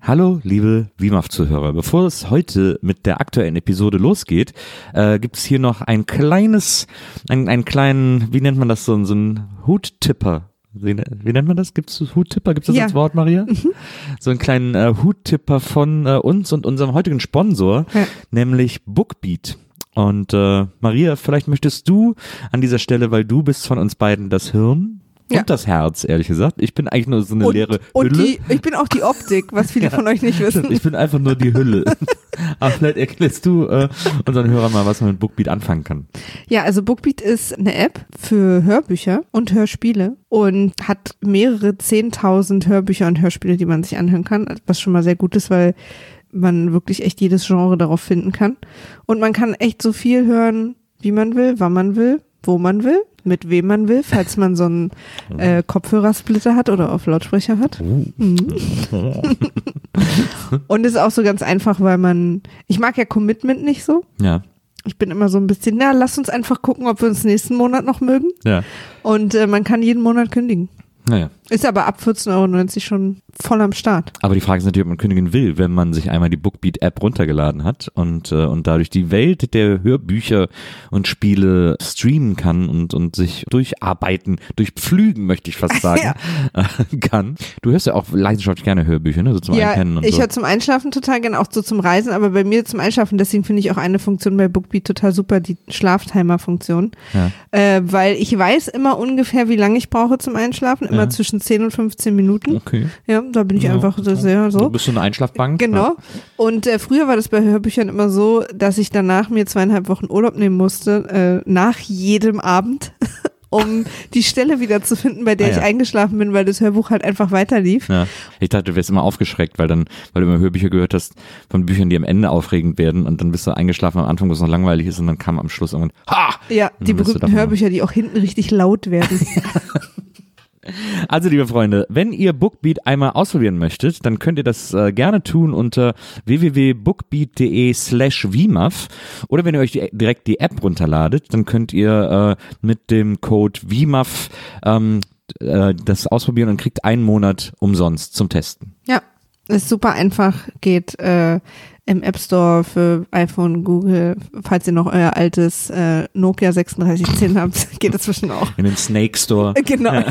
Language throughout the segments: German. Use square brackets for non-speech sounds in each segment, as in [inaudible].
Hallo, liebe WIMAF-Zuhörer. Bevor es heute mit der aktuellen Episode losgeht, äh, gibt es hier noch ein kleines, ein, einen kleinen, wie nennt man das, so, so ein Huttipper. Wie, wie nennt man das? Gibt es Huttipper? Gibt es das Ja. als Wort, Maria? So einen kleinen äh, Huttipper von äh, uns und unserem heutigen Sponsor, Ja. nämlich Bookbeat. Und äh, Maria, vielleicht möchtest du an dieser Stelle, weil du bist von uns beiden das Hirn Ja. und das Herz, ehrlich gesagt. Ich bin eigentlich nur so eine Und, leere und Hülle. die, ich bin auch die Optik, was viele [laughs] von euch nicht wissen. Ich bin einfach nur die Hülle. [laughs] Aber vielleicht erklärst du äh, unseren Hörern mal, was man mit Bookbeat anfangen kann. Ja, also Bookbeat ist eine App für Hörbücher und Hörspiele und hat mehrere 10.000 Hörbücher und Hörspiele, die man sich anhören kann, was schon mal sehr gut ist, weil man wirklich echt jedes Genre darauf finden kann. Und man kann echt so viel hören, wie man will, wann man will, wo man will, mit wem man will, falls man so einen äh, Kopfhörersplitter hat oder auf Lautsprecher hat. Mhm. [laughs] Und ist auch so ganz einfach, weil man, ich mag ja Commitment nicht so. Ja, Ich bin immer so ein bisschen, na, lass uns einfach gucken, ob wir uns nächsten Monat noch mögen. ja. Und äh, man kann jeden Monat kündigen. Naja. Ist aber ab 14,90 Euro schon voll am Start. Aber die Frage ist natürlich, ob man kündigen will, wenn man sich einmal die Bookbeat-App runtergeladen hat und, äh, und dadurch die Welt der Hörbücher und Spiele streamen kann und, und sich durcharbeiten, durchpflügen, möchte ich fast [laughs] sagen, äh, kann. Du hörst ja auch leidenschaftlich gerne Hörbücher, ne? So zum ja, Einpennen und ich so. höre zum Einschlafen total gerne, auch so zum Reisen, aber bei mir zum Einschlafen, deswegen finde ich auch eine Funktion bei Bookbeat total super, die Schlaftimer-Funktion. Ja. Äh, weil ich weiß immer ungefähr, wie lange ich brauche zum Einschlafen, immer Ja. zwischen 10 und 15 Minuten. Okay. Ja, da bin ich Ja, einfach okay. sehr so. Du bist so eine Einschlafbank. Genau. Und äh, früher war das bei Hörbüchern immer so, dass ich danach mir zweieinhalb Wochen Urlaub nehmen musste, äh, nach jedem Abend, [laughs] um die Stelle wieder zu finden, bei der Ah, ich ja. eingeschlafen bin, weil das Hörbuch halt einfach weiterlief. Ja, ich dachte, du wärst immer aufgeschreckt, weil dann, weil du immer Hörbücher gehört hast von Büchern, die am Ende aufregend werden und dann bist du eingeschlafen am Anfang, wo es noch langweilig ist und dann kam am Schluss irgendwann, ha! Ja, die berühmten Hörbücher, die auch hinten richtig laut werden. [laughs] [laughs] Also, liebe Freunde, wenn ihr Bookbeat einmal ausprobieren möchtet, dann könnt ihr das äh, gerne tun unter www.bookbeat.de slash VMAF oder wenn ihr euch die, direkt die App runterladet, dann könnt ihr äh, mit dem Code VMAF ähm, äh, das ausprobieren und kriegt einen Monat umsonst zum Testen. ja, ist super einfach, geht äh, im App Store für iPhone, Google, falls ihr noch euer altes äh, Nokia 3610 habt, [laughs] geht dazwischen auch. In den Snake Store. Genau. [laughs]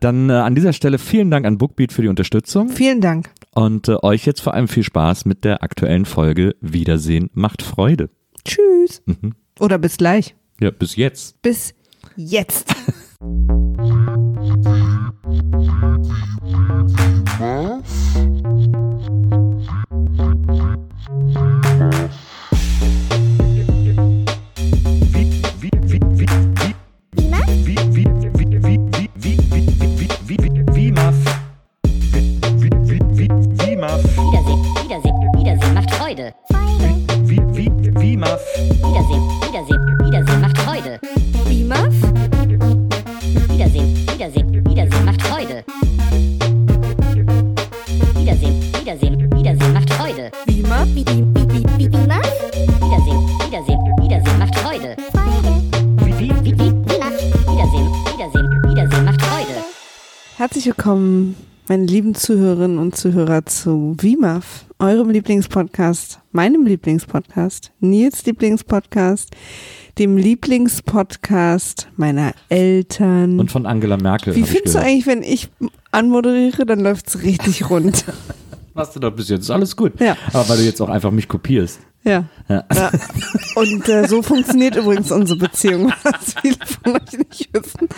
Dann äh, an dieser Stelle vielen Dank an Bookbeat für die Unterstützung Vielen Dank. und äh, euch jetzt vor allem viel Spaß mit der aktuellen Folge Wiedersehen macht Freude. Tschüss. Mhm. Oder bis gleich. Ja, bis jetzt. Bis jetzt. [laughs] Wiedersehen, Wiedersehen, willkommen, meine lieben Zuhörerinnen und Zuhörer zu WIMAF, eurem Lieblingspodcast, meinem Lieblingspodcast, Nils Lieblingspodcast, dem Lieblingspodcast meiner Eltern. Und von Angela Merkel. Wie findest du eigentlich, wenn ich anmoderiere, dann läuft's richtig rund. [laughs] Machst du doch bis jetzt. Ist alles gut. Ja. Aber weil du jetzt auch einfach mich kopierst. Ja. Ja. ja. Und äh, so funktioniert übrigens unsere Beziehung, [laughs] was viele von euch nicht wissen.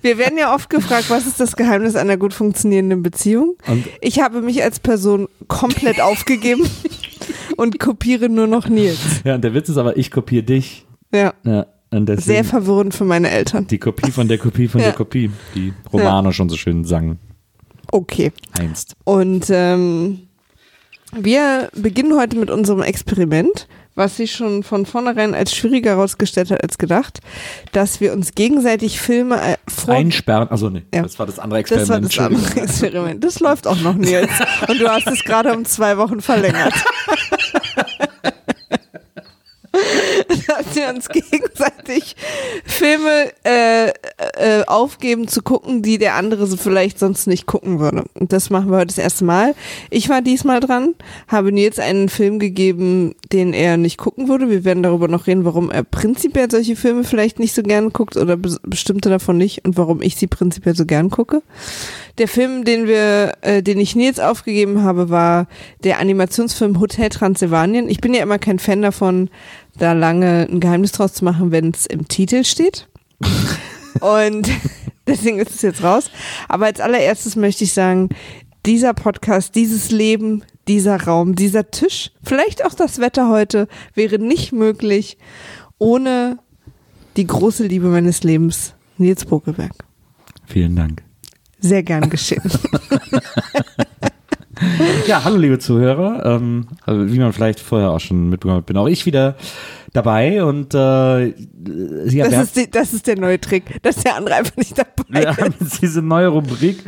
Wir werden ja oft gefragt, was ist das Geheimnis einer gut funktionierenden Beziehung? Und- ich habe mich als Person komplett aufgegeben [laughs] und kopiere nur noch Nils. Ja, und der Witz ist aber, ich kopiere dich. Ja, Ja, deswegen sehr verwirrend für meine Eltern. die Kopie von der Kopie von Ja. der Kopie, die Romano schon so schön sang Okay. einst. Und ähm, wir beginnen heute mit unserem Experiment, was sich schon von vornherein als schwieriger herausgestellt hat als gedacht, dass wir uns gegenseitig Filme äh, vor Einsperren, also nee, Ja. das war das andere Das war Experiment. das andere [laughs] Experiment. Das läuft auch noch, Nils. Und du hast es gerade um zwei Wochen verlängert. [laughs] dass wir uns [laughs] gegenseitig Filme äh, äh, aufgeben zu gucken, die der andere so vielleicht sonst nicht gucken würde. Und das machen wir heute das erste Mal. Ich war diesmal dran, habe Nils einen Film gegeben, den er nicht gucken würde. Wir werden darüber noch reden, warum er prinzipiell solche Filme vielleicht nicht so gern guckt oder bes- bestimmte davon nicht und warum ich sie prinzipiell so gern gucke. Der Film, den wir, äh, den ich Nils aufgegeben habe, war der Animationsfilm Hotel Transsilvanien. Ich bin ja immer kein Fan davon, da lange ein Geheimnis draus zu machen, wenn es im Titel steht. [laughs] Und [laughs] deswegen ist es jetzt raus. Aber als allererstes möchte ich sagen, dieser Podcast, dieses Leben, dieser Raum, dieser Tisch, vielleicht auch das Wetter heute, wäre nicht möglich ohne die große Liebe meines Lebens, Nils Bokelberg. Vielen Dank. Sehr gern geschehen. [laughs] [laughs] Ja, hallo liebe Zuhörer. Ähm, also wie man vielleicht vorher auch schon mitbekommen hat, bin auch ich wieder dabei und äh, ja, wir, Das ist, die, das ist der neue Trick, dass der andere einfach nicht dabei wir ist. haben jetzt diese neue Rubrik,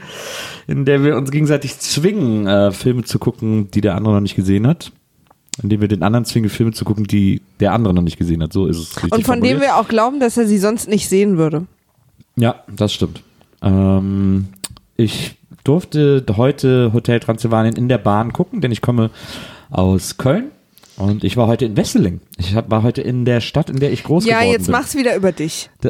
in der wir uns gegenseitig zwingen, äh, Filme zu gucken, die der andere noch nicht gesehen hat. Indem wir den anderen zwingen, Filme zu gucken, die der andere noch nicht gesehen hat. So ist es richtig Und von dem wir auch glauben, dass er sie sonst nicht sehen würde. Ja, das stimmt. Ähm, ich durfte heute Hotel Transsilvanien in der Bahn gucken, denn ich komme aus Köln und ich war heute in Wesseling. Ich war heute in der Stadt, in der ich groß Ja, geworden jetzt bin. mach's wieder über dich. [laughs]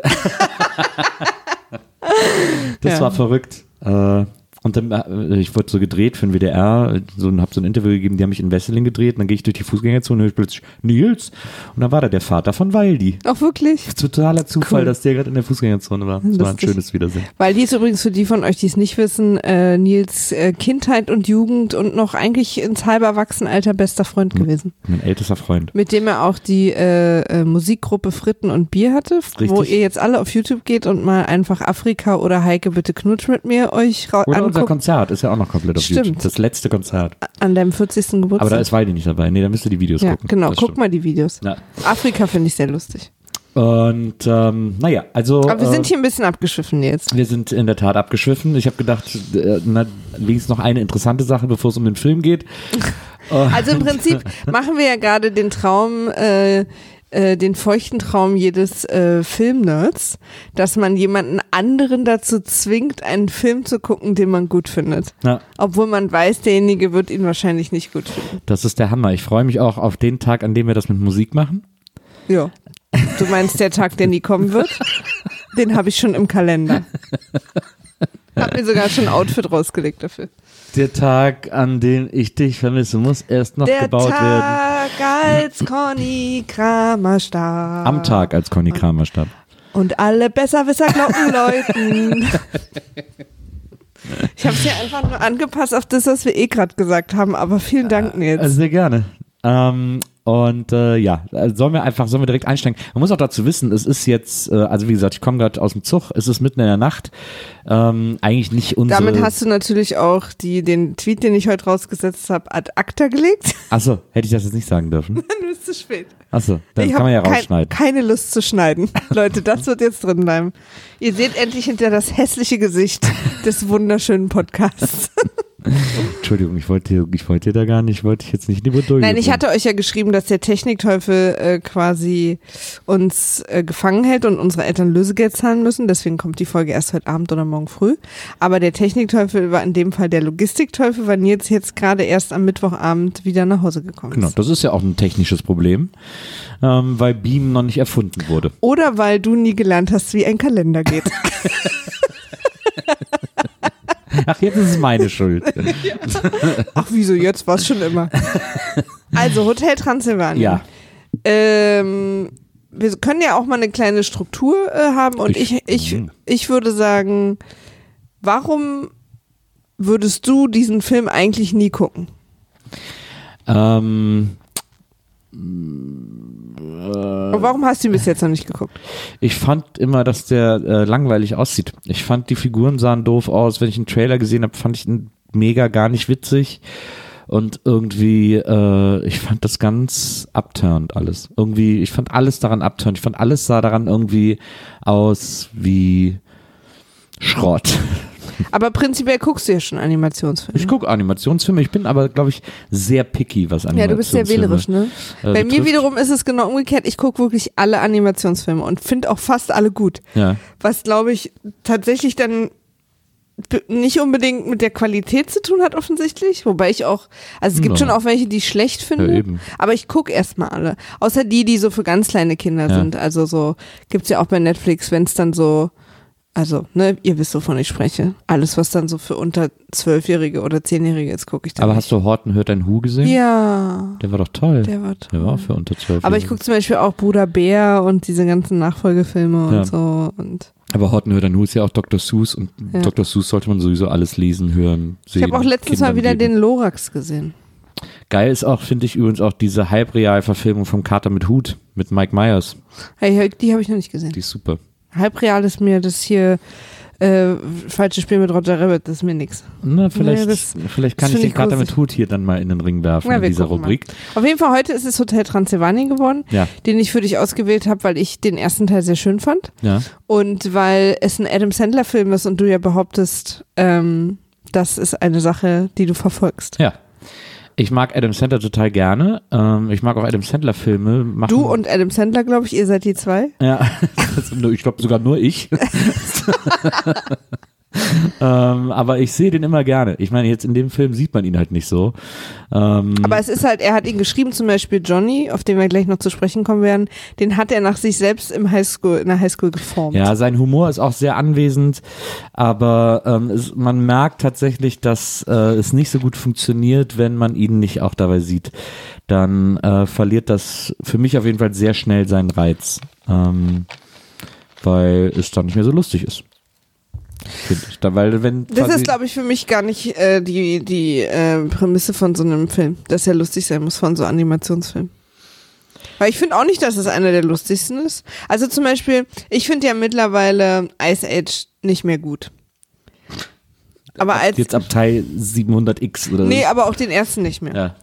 Das Ja. war verrückt. Äh, und dann, äh, ich wurde so gedreht für den WDR, so, habe so ein Interview gegeben, die haben mich in Wesseling gedreht, und dann gehe ich durch die Fußgängerzone und höre ich plötzlich Nils. Und dann war da der Vater von Waldi. Auch wirklich? Totaler Zufall, Cool. dass der gerade in der Fußgängerzone war. Das war ein schönes Wiedersehen. Weil die ist übrigens für die von euch, die es nicht wissen, äh, Nils äh, Kindheit und Jugend und noch eigentlich ins halbe Erwachsenenalter bester Freund Hm. gewesen. Mein ältester Freund. Mit dem er auch die äh, äh, Musikgruppe Fritten und Bier hatte, wo Richtig. ihr jetzt alle auf YouTube geht und mal einfach Afrika oder Heike bitte knutsch mit mir euch ra- Oder unser anguckt Konzert ist ja auch noch komplett auf Stimmt. YouTube. Das letzte Konzert. an deinem 40. Geburtstag. Aber da ist Waldi nicht dabei. Nee, da müsst ihr die Videos ja, gucken. genau, Das guck stimmt. mal die Videos. Ja. Afrika finde ich sehr lustig. Und ähm, naja, also Aber wir äh, sind hier ein bisschen abgeschwiffen jetzt. wir sind in der Tat abgeschwiffen. Ich habe gedacht, äh, na, wenigstens noch eine interessante Sache, bevor es um den Film geht. [laughs] Also im Prinzip [laughs] machen wir ja gerade den Traum, äh, äh, den feuchten Traum jedes äh, Filmnerds, dass man jemanden anderen dazu zwingt, einen Film zu gucken, den man gut findet. Ja, Obwohl man weiß, derjenige wird ihn wahrscheinlich nicht gut finden. das ist der Hammer. Ich freue mich auch auf den Tag, an dem wir das mit Musik machen. Ja. Du meinst der Tag, der nie kommen wird? Den habe ich schon im Kalender. Hab mir sogar schon ein Outfit rausgelegt dafür. Der Tag, an dem ich dich vermisse, muss erst noch Der gebaut werden. Tag, als Conny Kramer starb. Am Tag, als Conny Kramer starb. Und alle Besserwisser-Glocken läuten. Ich habe es ja einfach nur angepasst auf das, was wir eh gerade gesagt haben, aber vielen Dank, Nils. Also sehr gerne. Ähm, und äh, ja, also sollen wir einfach, sollen wir direkt einsteigen. Man muss auch dazu wissen, es ist jetzt, äh, also wie gesagt, ich komme gerade aus dem Zug, es ist mitten in der Nacht. Ähm, eigentlich nicht unsere. Damit hast du natürlich auch die, den Tweet, den ich heute rausgesetzt habe, ad acta gelegt. [laughs] Achso, hätte ich das jetzt nicht sagen dürfen. [laughs] Dann ist zu spät. Achso, dann ich kann man ja hab kein, rausschneiden. keine Lust zu schneiden. [laughs] Leute, das wird jetzt drin bleiben. Ihr seht endlich hinter das hässliche Gesicht des wunderschönen Podcasts. [laughs] Entschuldigung, ich wollte, ich wollte da gar nicht, wollte ich jetzt nicht die Bredouille Nein, ich hatte euch ja geschrieben, dass der Technikteufel äh, quasi uns äh, gefangen hält und unsere Eltern Lösegeld zahlen müssen. Deswegen kommt die Folge erst heute Abend oder morgen früh. Aber der Technikteufel war in dem Fall der Logistikteufel, weil Nils jetzt gerade erst am Mittwochabend wieder nach Hause gekommen Genau, ist. das ist ja auch ein technisches Problem, ähm, weil Beam noch nicht erfunden wurde. Oder weil du nie gelernt hast, wie ein Kalender geht. [laughs] Ach, jetzt ist es meine Schuld. [laughs] Ach, wieso jetzt? War es schon immer. Also, Hotel Transsilvanien. ja, Ähm, wir können ja auch mal eine kleine Struktur äh, haben und ich, Ich- ich, Mhm. ich würde sagen, warum würdest du diesen Film eigentlich nie gucken? ähm, Und warum hast du ihn bis jetzt noch nicht geguckt? ich fand immer, dass der äh, langweilig aussieht. Ich fand, die Figuren sahen doof aus. Wenn ich einen Trailer gesehen habe, fand ich ihn mega gar nicht witzig. Und irgendwie, äh, ich fand das ganz abturnt alles. Irgendwie, ich fand alles daran abturnt. Ich fand alles sah daran irgendwie aus wie Schrott. [laughs] Aber prinzipiell guckst du ja schon Animationsfilme. Ich gucke Animationsfilme, ich bin aber, glaube ich, sehr picky, was ja, Animationsfilme du bist sehr wählerisch, ne? äh, Bei mir wiederum ist es genau umgekehrt. Ich gucke wirklich alle Animationsfilme und finde auch fast alle gut. Ja. Was, glaube ich, tatsächlich dann nicht unbedingt mit der Qualität zu tun hat, offensichtlich. Wobei ich auch, also es gibt Ja. schon auch welche, die ich schlecht finde. Ja. Aber ich gucke erstmal alle. Außer die, die so für ganz kleine Kinder Ja. sind. Also so, gibt's ja auch bei Netflix, wenn es dann so, also, ne, ihr wisst, wovon ich spreche. Alles, was dann so für unter Zwölfjährige oder Zehnjährige ist, gucke ich dann. Aber nicht. hast du Horten hört ein Hu gesehen? Ja, Der war doch toll. der war Der war toll. auch für unter zwölf. Aber ich gucke zum Beispiel auch Bruder Bär und diese ganzen Nachfolgefilme Ja. und so. Und Aber Horten hört ein Hu ist ja auch Dr. Seuss und Ja. Dr. Seuss sollte man sowieso alles lesen, hören, sehen. ich habe auch letztens Kindern mal wieder geben. den Lorax gesehen. Geil ist auch, finde ich übrigens auch diese Halbreal-Verfilmung vom Kater mit Hut mit Mike Myers. Hey, die habe ich noch nicht gesehen. Die ist super. Halbreal ist mir das hier äh, falsche Spiel mit Roger Rabbit, das ist mir nix. Na, vielleicht, Nee, das- vielleicht kann ich den Kater mit Hut hier dann mal in den Ring werfen Na, in dieser gucken mal. Rubrik. Auf jeden Fall heute ist es Hotel Transylvanien geworden, Ja, den ich für dich ausgewählt habe, weil ich den ersten Teil sehr schön fand ja. und weil es ein Adam Sandler Film ist und du ja behauptest, ähm, das ist eine Sache, die du verfolgst. Ja. Ich mag Adam Sandler total gerne. Ähm, ich mag auch Adam Sandler Filme. Machen, Du und Adam Sandler, glaube ich, ihr seid die zwei. Ja, [laughs] nur- ich glaube sogar nur ich. [laughs] [laughs] ähm, aber ich sehe den immer gerne. Ich meine, jetzt in dem Film sieht man ihn halt nicht so. Ähm, Aber es ist halt, er hat ihn geschrieben, zum Beispiel Johnny, auf den wir gleich noch zu sprechen kommen werden, den hat er nach sich selbst im Highschool, in der Highschool geformt. ja, sein Humor ist auch sehr anwesend, aber ähm, es, man merkt tatsächlich, dass äh, es nicht so gut funktioniert, wenn man ihn nicht auch dabei sieht. Dann äh, verliert das für mich auf jeden Fall sehr schnell seinen Reiz, ähm, weil es dann nicht mehr so lustig ist. Ich. Da, weil wenn Das ist, glaube ich, für mich gar nicht äh, die, die äh, Prämisse von so einem Film, dass er lustig sein muss, von so Animationsfilm. Weil ich finde auch nicht, dass es einer der lustigsten ist. Also zum Beispiel, ich finde ja mittlerweile Ice Age nicht mehr gut. Aber als, jetzt ab Teil 700x oder nee, so. aber auch den ersten nicht mehr. Ja.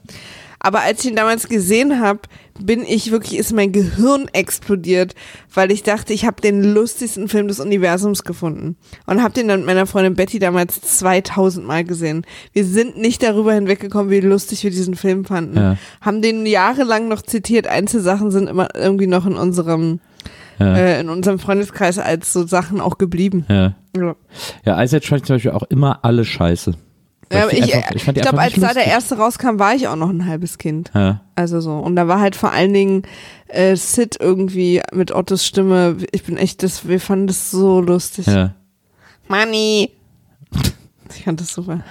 Aber als ich ihn damals gesehen habe, bin ich wirklich, ist mein Gehirn explodiert, weil ich dachte, ich habe den lustigsten Film des Universums gefunden. Und habe den dann mit meiner Freundin Betty damals 2000 Mal gesehen. Wir sind nicht darüber hinweggekommen, wie lustig wir diesen Film fanden. Ja. Haben den jahrelang noch zitiert. Einzelsachen sind immer irgendwie noch in unserem, Ja. äh, in unserem Freundeskreis als so Sachen auch geblieben. Ja. Ja. Ja, fand ich zum Beispiel auch immer alle scheiße. Ja, ich, ich, fand die glaube, als da der erste rauskam, war ich auch noch ein halbes Kind. Ja. Also so. Und da war halt vor allen Dingen äh, Sid irgendwie mit Ottos Stimme. Ich bin echt, das, wir fanden das so lustig. Ja. Money! Ich fand das super.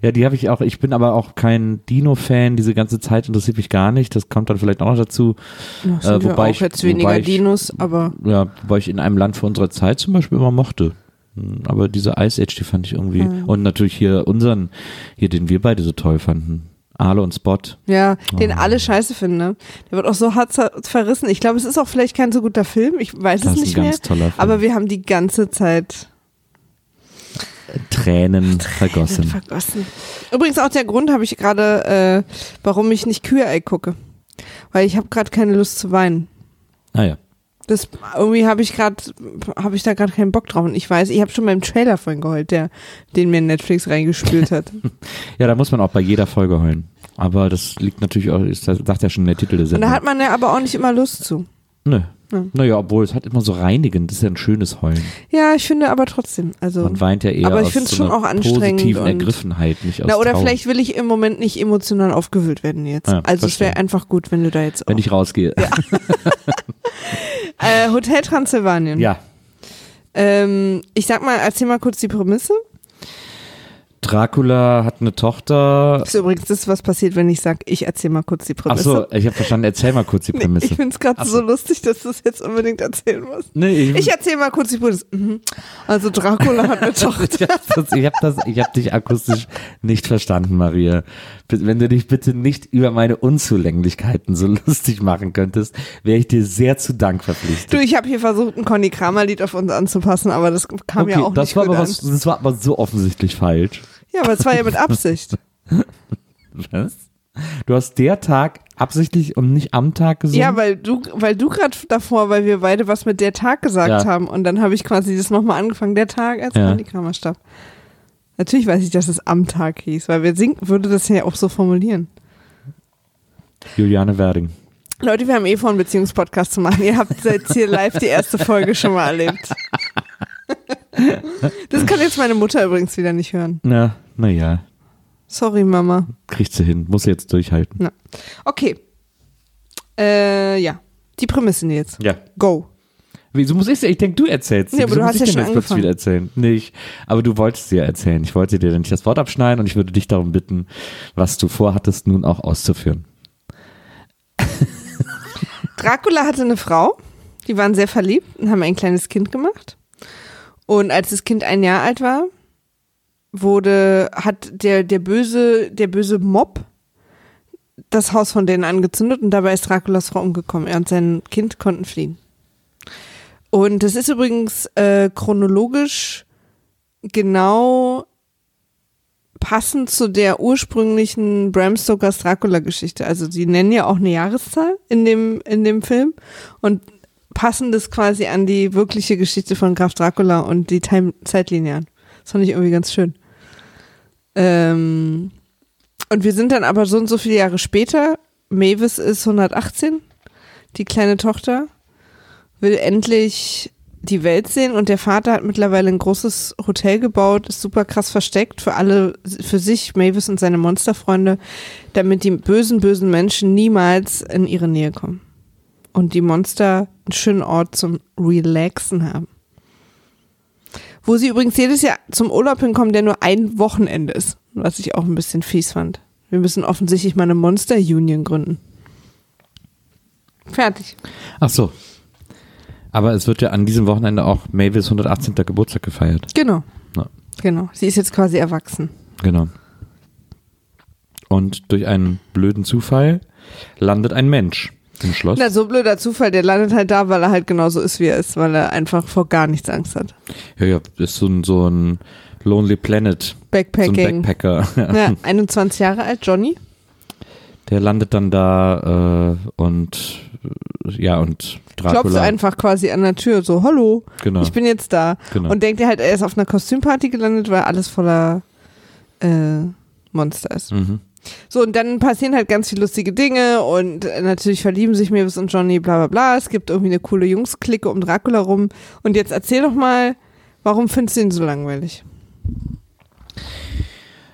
Ja, die habe ich auch. Ich bin aber auch kein Dino-Fan. Diese ganze Zeit interessiert mich gar nicht. Das kommt dann vielleicht auch noch dazu. Ja, Äh, wobei auch ich- jetzt weniger ich- Dinos, aber Ja, wobei ich in einem Land vor unserer Zeit zum Beispiel immer mochte. Hm, Aber diese Ice Age, die fand ich irgendwie. Mhm. Und natürlich hier unseren, hier, den wir beide so toll fanden. Arle und Spot. ja, den Oh. alle scheiße finden. Ne? Der wird auch so hart verrissen. Ich glaube, es ist auch vielleicht kein so guter Film. Ich weiß Das es ist nicht mehr. ganz toller Film. Aber wir haben die ganze Zeit Tränen vergossen. vergossen. Übrigens auch der Grund habe ich gerade, äh, warum ich nicht Kühe-Ei gucke. Weil ich habe gerade keine Lust zu weinen. Naja. Das irgendwie habe ich gerade habe ich da gerade keinen Bock drauf und ich weiß, ich habe schon beim Trailer vorhin geheult, der den mir Netflix reingespült hat. [laughs] Ja, da muss man auch bei jeder Folge heulen. Aber das liegt natürlich auch, ist, das sagt ja schon der Titel der Und Sendung. da hat man ja aber auch nicht immer Lust zu. Nö. Ja. Naja, obwohl es hat immer so reinigend, das ist ja ein schönes Heulen. Ja, ich finde aber trotzdem, also Man weint ja eher Aber ich aus so schon einer auch anstrengend positiven und- Ergriffenheit, nicht aus na oder Trauer. vielleicht will ich im Moment nicht emotional aufgewühlt werden jetzt. Ja, also es wäre verstehe. einfach gut, wenn du da jetzt auch. wenn ich rausgehe. Ja. [laughs] [laughs] äh, Hotel Transylvanien. ja. Ähm, ich sag mal, erzähl mal kurz die Prämisse. Dracula hat eine Tochter. Das ist übrigens das, was passiert, wenn ich sag, ich erzähl mal kurz die Ach Prämisse. so, ich habe verstanden, erzähl mal kurz die Nee, Prämisse. ich finde es gerade Ach so so. lustig, dass du es jetzt unbedingt erzählen musst. nee, ich, Ich erzähl mal kurz die Prämisse. Mhm. Also Dracula hat eine [laughs] Tochter. ich habe hab hab dich akustisch nicht verstanden, Maria. Wenn du dich bitte nicht über meine Unzulänglichkeiten so [laughs] lustig machen könntest, wäre ich dir sehr zu Dank verpflichtet. Du, ich habe hier versucht, ein Conny Kramer Lied auf uns anzupassen, aber das kam ja auch das nicht war gut aber an. was, das war aber so offensichtlich falsch. Ja, aber es war ja mit Absicht. [laughs] Was? Du hast der Tag absichtlich und nicht am Tag gesungen? Ja, weil du, weil du gerade davor, weil wir beide was mit der Tag gesagt Ja. haben und dann habe ich quasi das nochmal angefangen, der Tag, als Ja. Andi Kramer starb. Natürlich weiß ich, dass es am Tag hieß, weil wir singen, würde das ja auch so formulieren. Juliane Werding. Leute, wir haben eh vor, einen Beziehungspodcast zu machen. Ihr habt jetzt hier live die erste Folge schon mal erlebt. [laughs] Das kann jetzt meine Mutter übrigens wieder nicht hören. Na, naja, Sorry, Mama. kriegt sie hin. Muss jetzt durchhalten. Okay. Äh, ja. Die Prämissen jetzt. Ja. Go. Wieso muss ich sie? Ich denke, du erzählst sie. Ja, aber Wieso du muss hast ja schon jetzt angefangen. wieder erzählen? Nicht. Aber du wolltest sie ja erzählen. Ich wollte dir nicht das Wort abschneiden und ich würde dich darum bitten, was du vorhattest, nun auch auszuführen. [laughs] Dracula hatte eine Frau, die waren sehr verliebt und haben ein kleines Kind gemacht. Und als das Kind ein Jahr alt war, wurde, hat der, der böse, der böse Mob das Haus von denen angezündet und dabei ist Draculas Frau umgekommen. Er und sein Kind konnten fliehen. Und das ist übrigens äh, chronologisch genau passend zu der ursprünglichen Bram Stokers Dracula-Geschichte. Also sie nennen ja auch eine Jahreszahl in dem, in dem Film und passen das quasi an die wirkliche Geschichte von Graf Dracula und die Time Zeitlinie an. Das fand ich irgendwie ganz schön. Ähm, und wir sind dann aber so und so viele Jahre später. Mavis ist 118, die kleine Tochter, will endlich die Welt sehen und der Vater hat mittlerweile ein großes Hotel gebaut, ist super krass versteckt für alle, für sich, Mavis und seine Monsterfreunde, damit die bösen, bösen Menschen niemals in ihre Nähe kommen. Und die Monster einen schönen Ort zum Relaxen haben. Wo sie übrigens jedes Jahr zum Urlaub hinkommen, der nur ein Wochenende ist, was ich auch ein bisschen fies fand. Wir müssen offensichtlich mal eine Monster Union gründen. Fertig. Ach so. Aber es wird ja an diesem Wochenende auch Mavis 118. Geburtstag gefeiert. Genau. Ja. Genau. Sie ist jetzt quasi erwachsen. Genau. Und durch einen blöden Zufall landet ein Mensch im Schloss. Na, so blöder Zufall, der landet halt da, weil er halt genauso ist, wie er ist, weil er einfach vor gar nichts Angst hat. Ja, ja, ist so ein, so ein Lonely Planet. So ein Backpacking. Backpacker. [laughs] ja, 21 Jahre alt, Johnny. Der landet dann da äh, und äh, ja, und Klopft Dracula. einfach quasi an der Tür, so, hallo, Genau. ich bin jetzt da. Genau. Und denkt er halt, er ist auf einer Kostümparty gelandet, weil alles voller äh, Monster ist. Mhm. So, und dann passieren halt ganz viele lustige Dinge und äh, natürlich verlieben sich Mavis und Johnny, bla bla bla. Es gibt irgendwie eine coole Jungs-Clique um Dracula rum. Und jetzt erzähl doch mal, warum findest du ihn so langweilig?